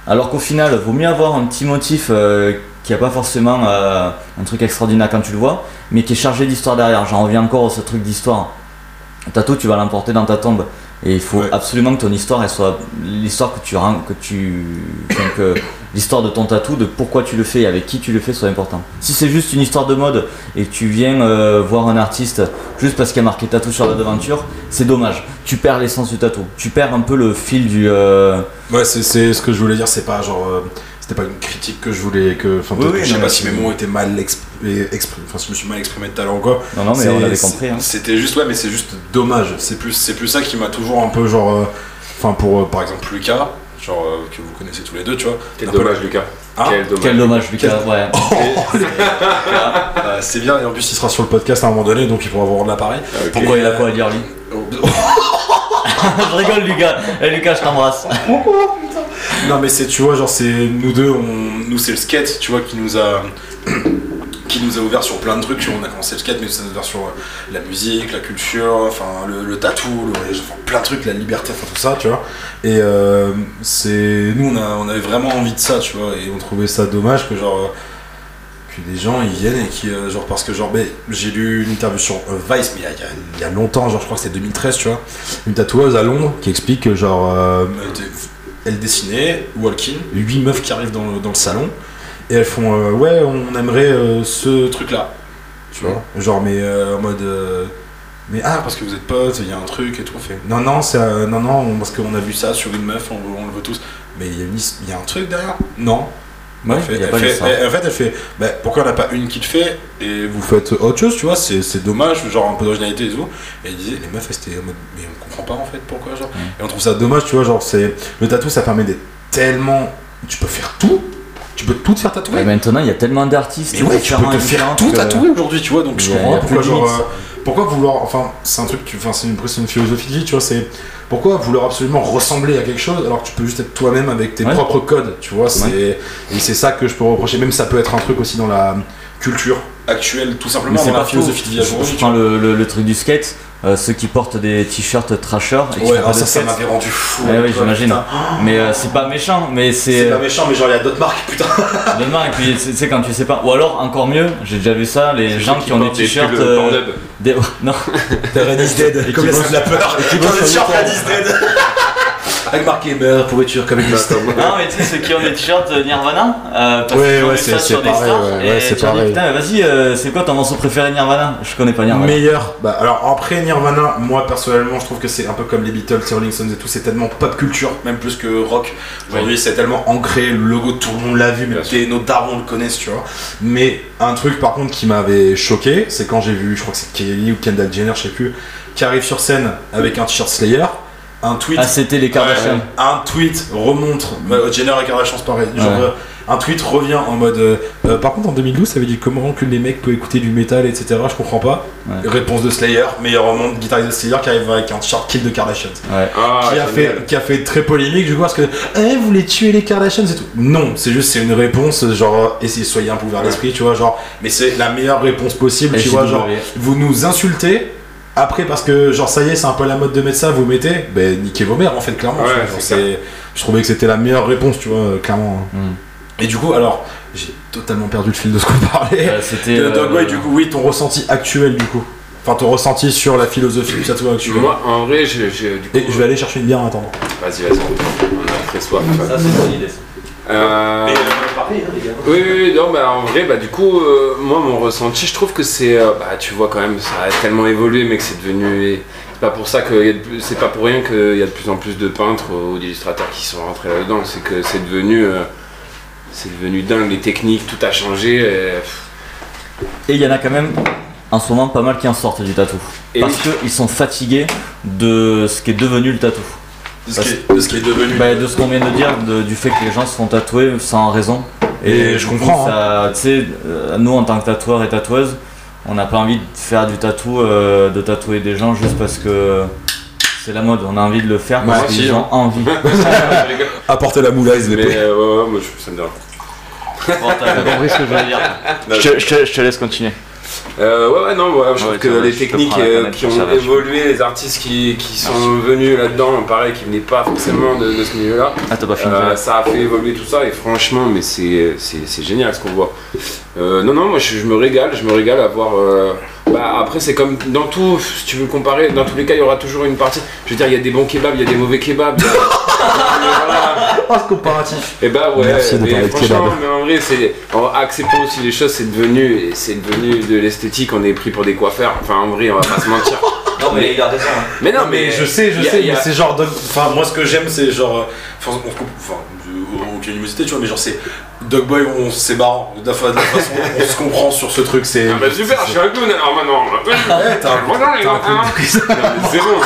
Alors qu'au final, vaut mieux avoir un petit motif euh, qui a pas forcément euh, un truc extraordinaire quand tu le vois, mais qui est chargé d'histoire derrière. J'en reviens encore à ce truc d'histoire. Un tatou, tu vas l'emporter dans ta tombe. Et il faut Ouais. absolument que ton histoire, elle soit l'histoire que tu que tu, que l'histoire de ton tatou, de pourquoi tu le fais et avec qui tu le fais, soit important. Si c'est juste une histoire de mode et que tu viens euh, voir un artiste juste parce qu'il y a marqué tatou sur la devanture, c'est dommage. Tu perds l'essence du tatou. Tu perds un peu le fil du. euh, ouais c'est c'est ce que je voulais dire c'est pas genre euh, c'était pas une critique que je voulais que enfin Oui, je sais non, pas si mes mots étaient mal exp- exprimés enfin si je me suis mal exprimé tout à l'heure ou quoi Non, non, mais on l'avait c'est- compris. hein. C'était juste ouais, mais c'est juste dommage. C'est plus, c'est plus ça qui m'a toujours un peu genre, euh, enfin pour euh, par exemple Lucas, genre euh, que vous connaissez tous les deux, tu vois. Quel Un peu- dommage, Lucas. Hein Quel dommage. Quel dommage, Lucas. Ouais. Euh, c'est bien et en plus il sera sur le podcast à un moment donné, donc il pourra vous rendre l'appareil. Ah, ok. Pourquoi il a quoi à dire lui Je rigole, Lucas. Eh, Lucas, je t'embrasse. Non mais c'est, tu vois, genre c'est nous deux, on, nous c'est le skate, tu vois, qui nous a, qui nous a ouvert sur plein de trucs. On a commencé le skate, mais ça nous a ouvert sur euh, la musique, la culture, enfin le, tatou, le plein de trucs, la liberté, enfin tout ça, tu vois. Et euh, c'est, nous on, a, on avait vraiment envie de ça, tu vois, et on trouvait ça dommage que genre euh, que des gens ils viennent et qui genre parce que genre ben, j'ai lu une interview sur Vice mais il y y, a- longtemps genre je crois que c'était 2013 tu vois une tatoueuse à Londres qui explique que genre elle dessinait walking huit meufs qui arrivent dans le, dans le salon et elles font euh, ouais on aimerait euh, ce truc là tu vois? Genre mais euh, en mode Mais ah, parce que vous êtes potes, il y a un truc et tout. On fait non, non, euh, non, non, parce qu'on a vu ça sur une meuf, on, le veut tous. Mais il y, y a un truc derrière? Non. Ouais, Elle fait- il y a elle pas fait- d'histoire. elle- en fait, elle fait bah, pourquoi on n'a pas une qui le fait et vous faites autre chose, tu vois C'est, dommage, genre un peu d'originalité et tout. Et elle disait, les meufs, étaient en mode, mais on comprend pas en fait pourquoi, genre. Et on trouve ça dommage, tu vois, genre, c'est. Le tatou, ça permet d'être tellement. Tu peux faire tout, peux tout te faire tatouer. Ouais, maintenant, il y a tellement d'artistes. Mais ouais, tu peux te faire tout tatouer aujourd'hui, tu vois. Donc je comprends pourquoi, genre, euh, pourquoi vouloir. Enfin, c'est un truc, tu- enfin, c'est une, une philosophie de vie, tu vois. C'est pourquoi vouloir absolument ressembler à quelque chose alors que tu peux juste être toi-même avec tes Ouais. propres codes, tu vois. C'est et c'est ça que je peux reprocher. Même ça peut être un truc aussi dans la culture actuelle, tout Mais simplement c'est dans la partout. philosophie de vie Je, prends le, le- le truc du skate, euh, ceux qui portent des t-shirts trashers. et. Ouais, ah, pas ça, ça m'avait rendu fou. Ouais, oui, j'imagine. Mais euh, c'est pas méchant, mais c'est. C'est pas méchant, mais genre il y a d'autres marques, putain. Demain, et puis tu sais, quand tu sais pas. Ou alors, encore mieux, j'ai déjà vu ça, les gens qui ont des t-shirts. euh, des... Non, Red is dead, comme la peur. qui Dans bosse le sur t-shirt Red is dead. Avec marqué meurt, pourriture, comme une liste. non, mais tu sais, ceux qui ont des t-shirts euh, Nirvana, euh, parce Ouais, qu'ils ont ouais, vu c'est- ça c'est sur des pareil, stars, ouais, et c'est tu leur dis, pareil. putain, vas-y, euh, c'est quoi ton morceau préféré Nirvana? Je connais pas Nirvana. Meilleur. Bah, alors après Nirvana, moi personnellement, je trouve que c'est un peu comme les Beatles, les Rolling Stones et tout. C'est tellement pop culture, même plus que rock. Aujourd'hui, c'est tellement ancré. Le logo, tout le monde l'a vu, même tes- nos darons le connaissent, tu vois. Mais un truc par contre qui m'avait choqué, c'est quand j'ai vu, je crois que c'est Kelly ou Kendall Jenner, je sais plus, qui arrive sur scène avec un t-shirt Slayer, un tweet. Ah, c'était les Kardashians. Ouais, un tweet remonte, Jenner et Kardashian c'est pareil, genre Ouais. euh, un tweet revient en mode euh, euh, par contre en 2012 ça veut dire comment que les mecs peuvent écouter du métal etc je comprends pas Ouais. réponse de Slayer mais il remonte guitariste de Slayer qui arrive avec un t-shirt kill de Kardashian Ouais. Ah, qui, a fait, qui a fait très polémique du coup parce que eh, vous voulez tuer les Kardashians et tout non c'est juste c'est une réponse genre essayez soyez un peu ouvert l'esprit tu vois genre mais c'est la meilleure réponse possible tu vois genre vous nous insultez après parce que genre ça y est c'est un peu la mode de mettre ça vous mettez ben niquez vos mères en fait clairement Ouais, genre, c'est c'est- je trouvais que c'était la meilleure réponse tu vois euh, clairement Mm. et du coup alors j'ai totalement perdu le fil de ce qu'on parlait Euh, c'était. de euh, du coup oui ton ressenti actuel du coup enfin ton ressenti sur la philosophie du tatou actuel Moi, en vrai, je, je- du coup. et je vais aller chercher une bière en attendant Vas-y, vas-y. On a très soif. Ça, c'est une bonne idée. Euh, les gars Oui, oui, oui, non, bah en vrai, bah du coup, euh, moi, mon ressenti, je trouve que c'est, euh, bah tu vois quand même, ça a tellement évolué, mais que c'est devenu, c'est pas pour ça que, c'est pas pour rien qu'il y a de plus en plus de peintres ou d'illustrateurs qui sont rentrés là-dedans, c'est que c'est devenu, euh, c'est devenu dingue, les techniques, tout a changé. et, il y en a quand même en ce moment pas mal qui en sortent du tatou. Et parce oui. qu'ils sont fatigués de ce qui est devenu le tatou. De ce, qui est, de ce qui est devenu Bah, de ce qu'on vient de dire, de- du fait que les gens se font tatouer sans raison. Et je coup, comprends, ça- Tu sais, euh, nous en tant que tatoueurs et tatoueuses, on n'a pas envie de faire du tatou, euh, de tatouer des gens juste parce que c'est la mode. On a envie de le faire parce Ouais, que si, les gens ont envie. apporter la moulaise les mais euh, ouais, ouais, moi, je, ça me dérange. Bon, t'as compris ce que je voulais dire. Je te laisse continuer. Euh, ouais, ouais, non, ouais, je trouve Ouais, que les techniques euh, qui ont évolué, les artistes qui, qui sont venus là-dedans, pareil, qui venaient pas forcément de, de ce milieu-là, Ah, t'as pas fini. euh, ça a fait évoluer tout ça et franchement, mais c'est génial ce qu'on voit. Non, non, moi je, je me régale, je me régale à voir. Bah, après, c'est comme dans tout, si tu veux comparer, dans tous les cas, il y aura toujours une partie. Je veux dire, il y a des bons kebabs, il y a des mauvais kebabs. Voilà. oh ce comparatif Et bah ouais, Merci de mais de franchement, mais en vrai, c'est en acceptant aussi les choses, c'est devenu, c'est devenu de l'esthétique. On est pris pour des coiffeurs. Enfin, en vrai, on va pas se mentir. Non, mais il a raison. hein. Mais non, mais je sais, je a- sais, y a- mais c'est genre. Doug- Enfin, moi, ce que j'aime, c'est genre. euh, Enfin, on se coupe- enfin, de- aucune animosité, tu vois, mais genre, c'est. Dogboy, on c'est marrant. De la, fa- de la façon, on se comprend sur ce truc. C'est. Ah bah super, je suis un clown alors maintenant. Ouais, t'as un non, les gars, c'est bon.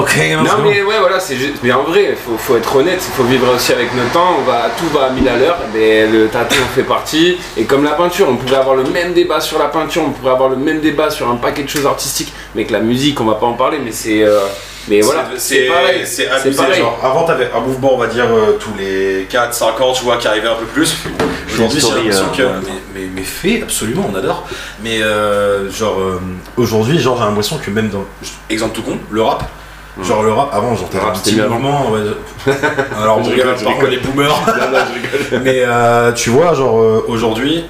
Ok, Non mais ouais voilà c'est juste mais en vrai faut, faut être honnête il faut vivre aussi avec notre temps on va tout va à 1000 à l'heure mais le tatou en fait partie et comme la peinture on pourrait avoir le même débat sur la peinture on pourrait avoir le même débat sur un paquet de choses artistiques mais que la musique on va pas en parler mais c'est euh, mais voilà c'est pareil C'est abusé. pareil. Genre, avant, t'avais un mouvement, on va dire, euh, tous les 4-5 ans, tu vois, qui arrivait un peu plus. Aujourd'hui, j'ai l'impression euh, que. ouais. Mais, mais, mais fait, absolument, on adore. Mais, euh, genre, euh, aujourd'hui, genre, j'ai l'impression que même dans. Exemple tout con, le rap. Genre, le rap, avant, genre, t'avais un petit mouvement. ouais, je- Alors, Je bon, rigole, par je contre, rigole. les boomers. Non, non, je rigole. Mais euh, tu vois, genre euh, aujourd'hui,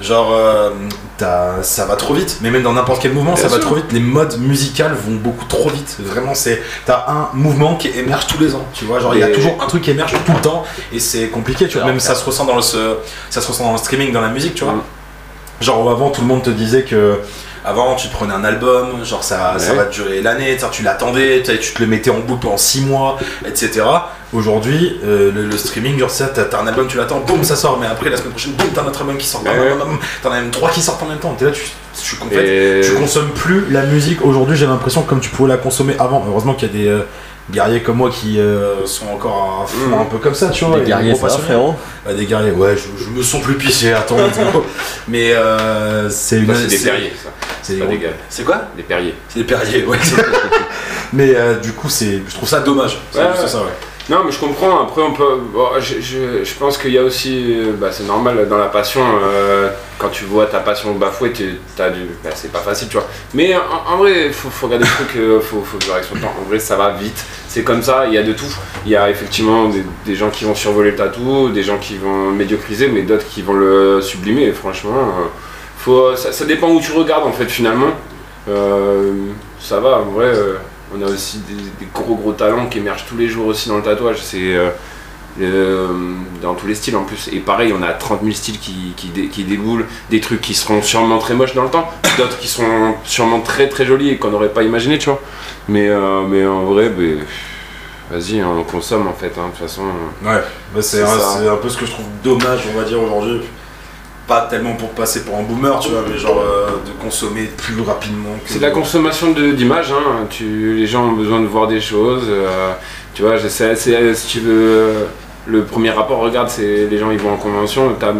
genre euh, t'as- ça va trop vite. Mais même dans n'importe quel mouvement, Bien ça va trop vite. Les modes musicales vont beaucoup trop vite. Vraiment, c'est t'as un mouvement qui émerge tous les ans. Tu vois, genre il y a toujours un truc qui émerge tout le temps et c'est compliqué. Tu vois, même ça se ressent dans le ça se ressent dans le streaming, dans la musique. Tu vois. Mm. Genre avant, tout le monde te disait que Avant, tu prenais un album, genre ça, ça va te durer l'année, tu l'attendais, tu te le mettais en boucle pendant 6 mois, etc. Aujourd'hui, euh, le, le streaming, genre ça, t'as un album, tu l'attends, boum, ça sort, mais après la semaine prochaine, boum, t'as un autre album qui sort, Ouais. t'en as même 3 qui sortent en même temps, t'es là, tu, tu, en fait, Et- tu consommes plus la musique. Aujourd'hui, j'ai l'impression comme tu pouvais la consommer avant. Heureusement qu'il y a des euh, guerriers comme moi qui euh, sont encore fond, un peu comme ça, tu vois. Des guerriers, ça frérot Ouais, des guerriers, ouais, je, je me sens plus pissé, attends. mais euh, c'est une. C'est des perriers, ça. C'est Pas des gars. C'est quoi Des perriers. C'est des perriers, ouais. mais euh, du coup, c'est, je trouve ça dommage. C'est Ouais, juste ouais. ça, ouais. Non, mais je comprends. Après, on peut. je, je, pense qu'il y a aussi. euh, Bah, c'est normal dans la passion. euh, quand tu vois ta passion bafouée, t'as du. Bah, c'est pas facile, tu vois. Mais en, vrai, faut, faut regarder le truc. euh, faut, faut vivre avec son temps. En vrai, ça va vite. C'est comme ça. Il y a de tout. Il y a effectivement des, des gens qui vont survoler le tatou, des gens qui vont médiocriser, mais d'autres qui vont le sublimer. Franchement, faut, ça, dépend où tu regardes en fait finalement. Ça va, en vrai. On a aussi des, des gros gros talents qui émergent tous les jours aussi dans le tatouage. C'est euh, euh, dans tous les styles en plus. Et pareil, on a 30 000 styles qui, qui, dé- qui déboulent, des trucs qui seront sûrement très moches dans le temps, d'autres qui seront sûrement très très jolis et qu'on n'aurait pas imaginé, tu vois. Mais, euh, mais en vrai, ben, vas-y, on consomme en fait, hein, de toute façon. Ouais, bah, c'est, un, un peu ce que je trouve dommage, on va dire, aujourd'hui. Pas tellement pour passer pour un boomer, tu vois, mais genre euh, de consommer plus rapidement. que- C'est de la consommation d'images, hein. tu, les gens ont besoin de voir des choses. euh, tu vois, c'est- si tu veux, euh, le premier rapport, regarde, c'est les gens ils vont en convention, t'as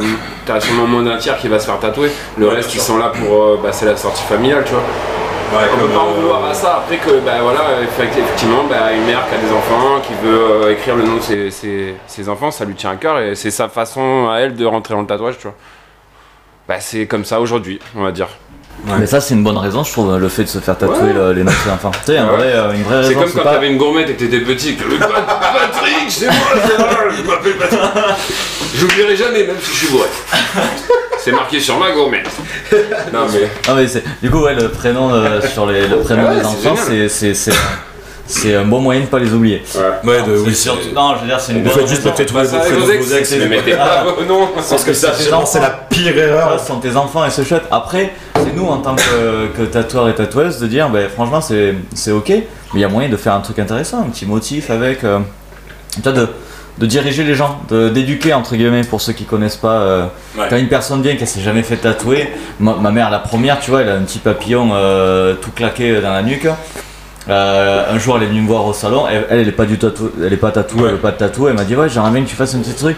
as sûrement moins d'un tiers qui va se faire tatouer. Le Ouais, reste, ils sont là pour. euh, bah, c'est la sortie familiale, tu vois. Ouais, On peut pas en euh, vouloir à ça. Après que, bah voilà, effect- effectivement, bah, une mère qui a des enfants, qui veut euh, écrire le nom de ses, ses- ses enfants, ça lui tient à cœur et c'est sa façon à elle de rentrer dans le tatouage, tu vois. Bah, c'est comme ça aujourd'hui, on va dire. Ouais. Mais ça, c'est une bonne raison, je trouve, le fait de se faire tatouer Ouais. les noms enfants. Tu sais, en Ouais. vrai, euh, une vraie C'est raison. comme quand pas- t'avais une gourmette et que t'étais petit. que, Pat- Patrick, c'est moi, c'est moi, je m'appelle Patrick. J'oublierai jamais, même si je suis bourré. C'est marqué sur ma gourmette. Non mais. Ah mais c'est du coup ouais le prénom euh, sur les le prénom Ah ouais, des c'est enfants c'est c'est un bon moyen de pas les oublier. Ouais, de, oui, surtout- non je veux dire c'est une Vous bonne faites juste peut-être Bah, vos ex, mais mettez Ah. pas vos noms. Parce que ça, c'est la pire Ah, erreur. ce sont tes enfants et c'est chouette. Après, c'est nous en tant que, que tatoueur et tatoueuse de dire, ben, franchement, c'est c'est ok, mais il y a moyen de faire un truc intéressant, un petit motif avec. euh, de, de diriger les gens, de- d'éduquer entre guillemets pour ceux qui connaissent pas. euh, Ouais. Quand une personne vient qui s'est jamais fait tatouer, ma, ma mère, la première, tu vois, elle a un petit papillon euh, tout claqué dans la nuque. Euh, un jour, elle est venue me voir au salon. Elle, elle, est pas du tatou, elle est pas tatouée, elle veut pas de tatou. Elle m'a dit ouais, j'aimerais bien que tu fasses un petit truc.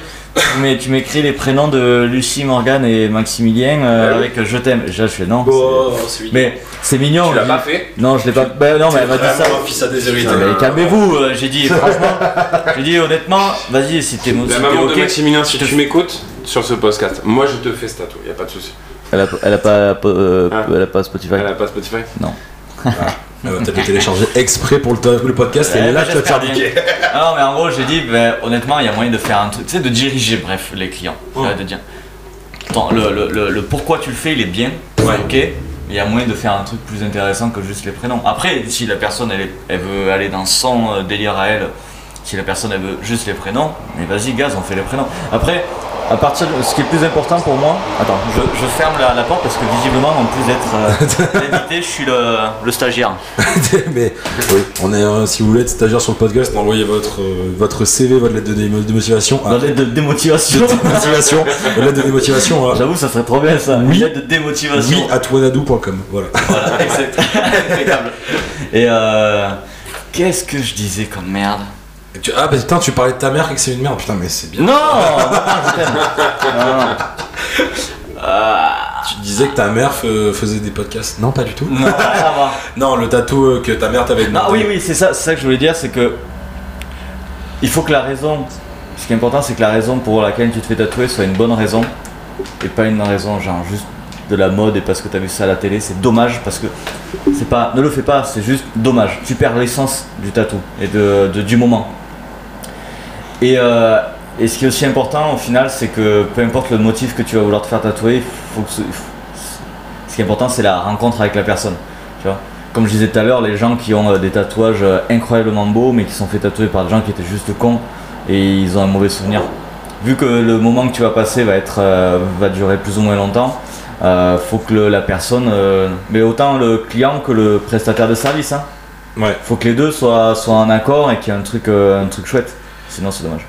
Mais tu m'écris les prénoms de Lucie, Morgane et Maximilien euh, Ah oui. avec je t'aime. Je fais non. Oh, c'est. Mais c'est mignon. Tu l'as pas fait Non, je l'ai pas. Ben non, mais elle m'a dit ça. Vraiment un fils à déshérité. Ah, mais calmez-vous, euh, j'ai dit franchement, j'ai dit honnêtement, vas-y si t'es si La maman de. Maximilien, si tu m'écoutes sur ce podcast, moi je te fais ce tatou, y a pas de souci. Elle a, elle a pas, euh, Ah. elle a pas Spotify. Elle a pas Spotify Elle va peut-être le télécharger exprès pour le, podcast et est là, tu vas te faire niquer. non, mais en gros, j'ai dit, ben, honnêtement, il y a moyen de faire un truc, tu sais, de diriger, bref, les clients. De dire, attends, le, le, le, le pourquoi tu le fais, il est bien, Ouais. ok, mais il y a moyen de faire un truc plus intéressant que juste les prénoms. Après, si la personne, elle, elle veut aller dans son euh, délire à elle, si la personne, elle veut juste les prénoms, mais vas-y, gaz, on fait les prénoms. Après, à partir de ce qui est plus important pour moi, attends, je, je ferme la, la porte parce que visiblement, en plus d'être euh, l'invité, je suis le, le stagiaire. mais oui, on est, euh, si vous voulez être stagiaire sur le podcast, envoyez votre, euh, votre CV, votre lettre de, de motivation à l'aide de démotivation. motivation, votre lettre de démotivation à J'avoue, ça serait trop bien ça. Oui. Une lettre de démotivation. oui at wanadoo.com. Voilà. Voilà, exact. Impeccable. Et euh. Qu'est-ce que je disais comme merde? Tu- ah bah putain, tu parlais de ta mère et que c'est une merde. Putain, mais c'est bien. Non, non. Ah, Tu disais que ta mère fe- faisait des podcasts. Non, pas du tout. non, rien à voir. Non, le tatou euh, que ta mère t'avait demandé. oui, oui, c'est ça, c'est ça que je voulais dire, c'est que. Il faut que la raison. Ce qui est important, c'est que la raison pour laquelle tu te fais tatouer soit une bonne raison. Et pas une raison, genre juste de la mode et parce que t'as vu ça à la télé. C'est dommage parce que. C'est pas. Ne le fais pas, c'est juste dommage. Tu perds l'essence du tatou et de, de- du moment. Et, euh, et ce qui est aussi important au final, c'est que peu importe le motif que tu vas vouloir te faire tatouer, il faut que ce, qui est important, c'est la rencontre avec la personne. Tu vois Comme je disais tout à l'heure, les gens qui ont euh, des tatouages euh, incroyablement beaux, mais qui sont fait tatouer par des gens qui étaient juste cons et ils ont un mauvais souvenir. Vu que le moment que tu vas passer va, être, euh, va durer plus ou moins longtemps, euh, faut que le- la personne, euh, mais autant le client que le prestataire de service, hein. Ouais. faut que les deux soient, soient en accord et qu'il y ait un truc, euh, un truc chouette. Sinon, c'est dommage.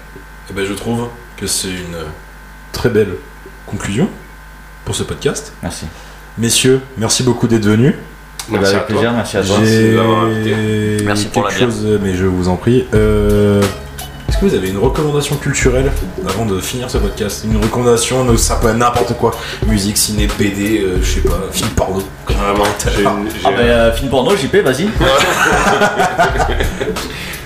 Eh ben, je trouve que c'est une très belle conclusion pour ce podcast. Merci. Messieurs, merci beaucoup d'être venus. Eh ben, à avec toi. plaisir, merci à toi. Merci pour quelque la bière. chose, mais je vous en prie. Euh, Est-ce que vous avez une recommandation culturelle avant de finir ce podcast? Une recommandation, ça peut être n'importe quoi. Musique, ciné, BD, euh, je sais pas, film porno. Vraiment, j'ai une- j'ai Ah ben, euh, film porno, JP, vas-y.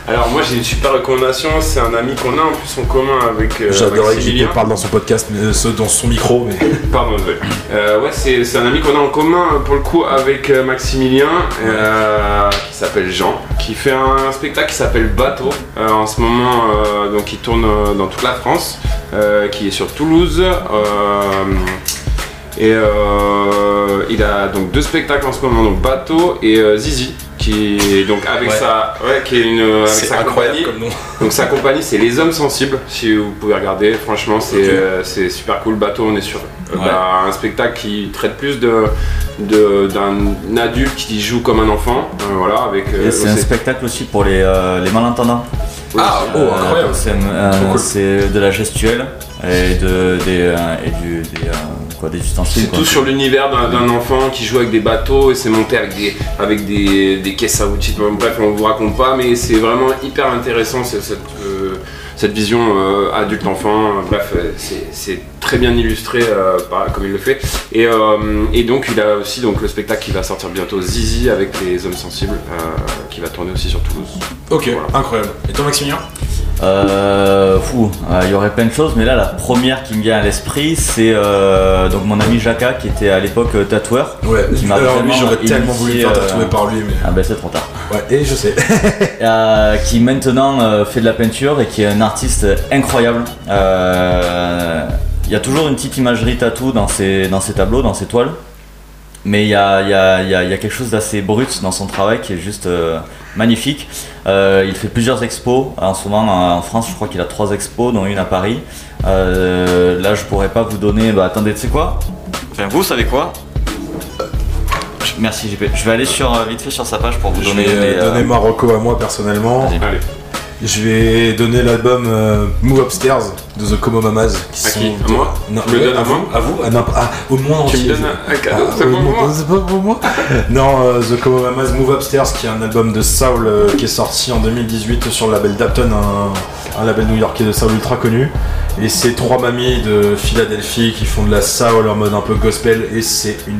Alors moi j'ai une super recommandation, c'est un ami qu'on a en plus en commun avec euh, J'adorais parle dans son podcast, mais, euh, dans son micro, mais Pardon, désolé. Euh, ouais, c'est un ami qu'on a en commun euh, pour le coup avec euh, Maximilien, euh, qui s'appelle Jean, qui fait un spectacle qui s'appelle Bateau en ce moment, donc il tourne dans toute la France, qui est sur Toulouse. et il a donc deux spectacles en ce moment, donc Bateau et Zizi, qui est donc avec Ouais. sa, ouais, qui est une, avec c'est sa compagnie. comme nom. Donc sa compagnie c'est Les Hommes Sensibles, si vous pouvez regarder, franchement c'est euh, super cool, bateau on est sur euh, Ouais. bah, un spectacle qui traite plus de d'un adulte qui joue comme un enfant, euh, voilà, avec... euh, Et c'est un spectacle aussi pour les, euh, les malentendants. Ah, oh, Euh, incroyable. C'est euh, Trop cool. c'est de la gestuelle et, de, des, euh, et du, des, euh, quoi, des ustensiles. C'est quoi. tout sur l'univers d'un d'un enfant qui joue avec des bateaux et c'est monté avec des, avec des, des caisses à outils. Bon, Bref, on vous raconte pas, mais c'est vraiment hyper intéressant c'est- cette, euh, cette vision euh, adulte-enfant. Bref, c'est- c'est très bien illustré euh, par- comme il le fait. Et, euh, et donc, il a aussi donc, le spectacle qui va sortir bientôt, Zizi, avec les hommes sensibles, euh, qui va tourner aussi sur Toulouse. Ok, Voilà. incroyable. Et toi, Maximilien? Euh, fou, euh, il y aurait plein de choses, mais là la première qui me vient à l'esprit, c'est euh, donc mon ami Jaka qui était à l'époque euh, tatoueur. Ouais, Qui m'a alors lui, j'aurais tellement voulu me faire tatouer par lui, mais. Ah ben c'est trop tard. Ouais, et je sais. Qui maintenant fait de la peinture et qui est un artiste incroyable. Il y a toujours une petite imagerie tatou dans ses, dans ses tableaux, dans ses toiles. Mais il y a, il y a- il y a- il y a quelque chose d'assez brut dans son travail qui est juste euh, magnifique. Euh, il fait plusieurs expos. En ce moment en France, je crois qu'il a trois expos, dont une à Paris. Euh, là, je pourrais pas vous donner. Bah attendez, tu sais quoi? Enfin, vous savez quoi? Merci JP. Je vais aller sur, vite fait sur sa page pour vous Je donner vais les, donner Marocco à moi personnellement. Allez, Je vais donner l'album euh, Move Upstairs de The Como Mamas. Qui À sont qui À moi Non, Tu me le ouais, donnes à moi à vous, n'importe- ah, au moins tu entier. me donnes un, cadeau, Ah, c'est au pour moins- moi c'est pas pour moi. non, euh, The Como Mamas Move Upstairs, qui est un album de Soul euh, qui est sorti en 2018 sur le label Dapton, un, un label new-yorkais de Soul ultra connu. Et c'est trois mamies de Philadelphie qui font de la Soul en mode un peu gospel, et c'est une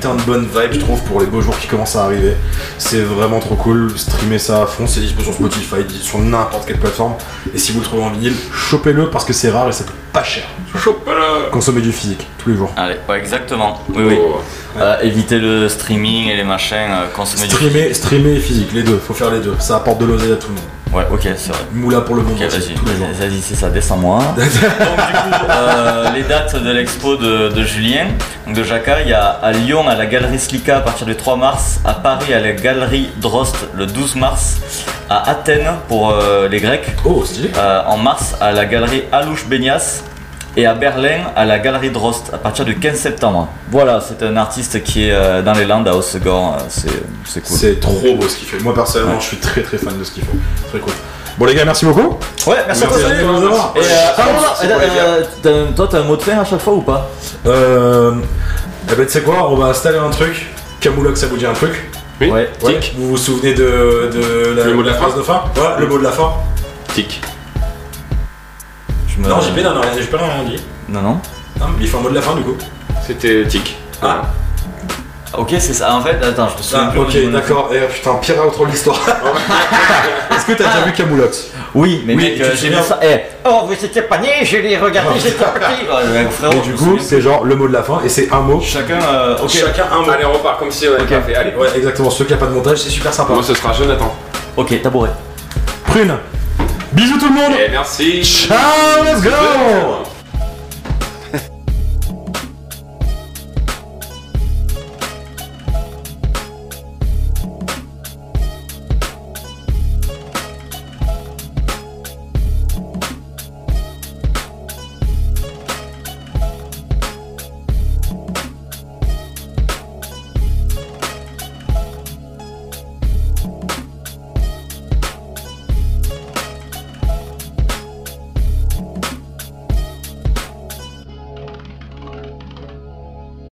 putain de bonne vibe, je trouve, pour les beaux jours qui commencent à arriver. C'est vraiment trop cool. Streamer ça à fond. C'est dispo sur Spotify, sur n'importe quelle plateforme. Et si vous le trouvez en vinyle, chopez-le parce que c'est rare et ça coûte pas cher. Chope-le Consommez du physique tous les jours. Allez, ouais, exactement. Oui, oui. Oh. Euh, éviter le streaming et les machins, euh, consommer du Streamer, streamer et physique, les deux. Faut faire les deux. Ça apporte de l'oseille à tout le monde. Ouais, ok, c'est vrai. Moula pour le monde Ok, entier, vas-y, tous les jours. vas-y, vas-y, c'est ça, descends-moi. Donc, du coup, euh, les dates de l'expo de, de Julien, donc de Jacka, il y a à Lyon à la galerie Slika à partir du 3 mars, à Paris à la galerie Drost le 12 mars, à Athènes pour euh, les Grecs, Oh, stylé. euh, en mars à la galerie Alouche Beignas et à Berlin à la galerie Drost à partir du 15 septembre. Voilà, c'est un artiste qui est euh, dans les Landes à Hossegor, euh, c'est c'est cool. C'est trop beau ce qu'il fait. Moi personnellement, Ouais. je suis très très fan de ce qu'il fait. Très cool. Bon les gars, merci beaucoup. Ouais, merci, à toi, Merci salut. nous avoir. Et euh, ah, euh, toi, t'as un mot de fin à chaque fois ou pas? Euh, eh ben tu sais quoi, on va installer un truc. Camoulox, ça vous dit un truc? Oui. Ouais. Ouais. Tic. Vous vous souvenez de, de la, Le mot de la phrase fin de fin? Ouais, le mot de la fin. Tic. Me- Non, JP non, non, j'ai pas rien dit. Non, non. Non, mais il fait un mot de la fin du coup. C'était tic. Ah. Ok, c'est ça. En fait, attends, je me souviens Ah, plus. ok, d'accord. Eh putain, pire outro de l'histoire. Est-ce que t'as déjà vu Camoulox Oui, mais Oui, mec, tu euh, te j'ai vu ça. Eh, oh, vous étiez pas nés, je l'ai regardé, j'étais petit. Frérot, Et du coup, c'est genre le mot de la fin et c'est un mot. Chacun. euh. Chacun un mot. Allez, on repart comme si on avait pas fait. Allez. Ouais, exactement. Ceux qui a pas de montage, c'est super sympa. Moi, ce sera Jonathan. Ok, tabouret. Prune. Bisous tout le monde. Et merci. Ciao, let's go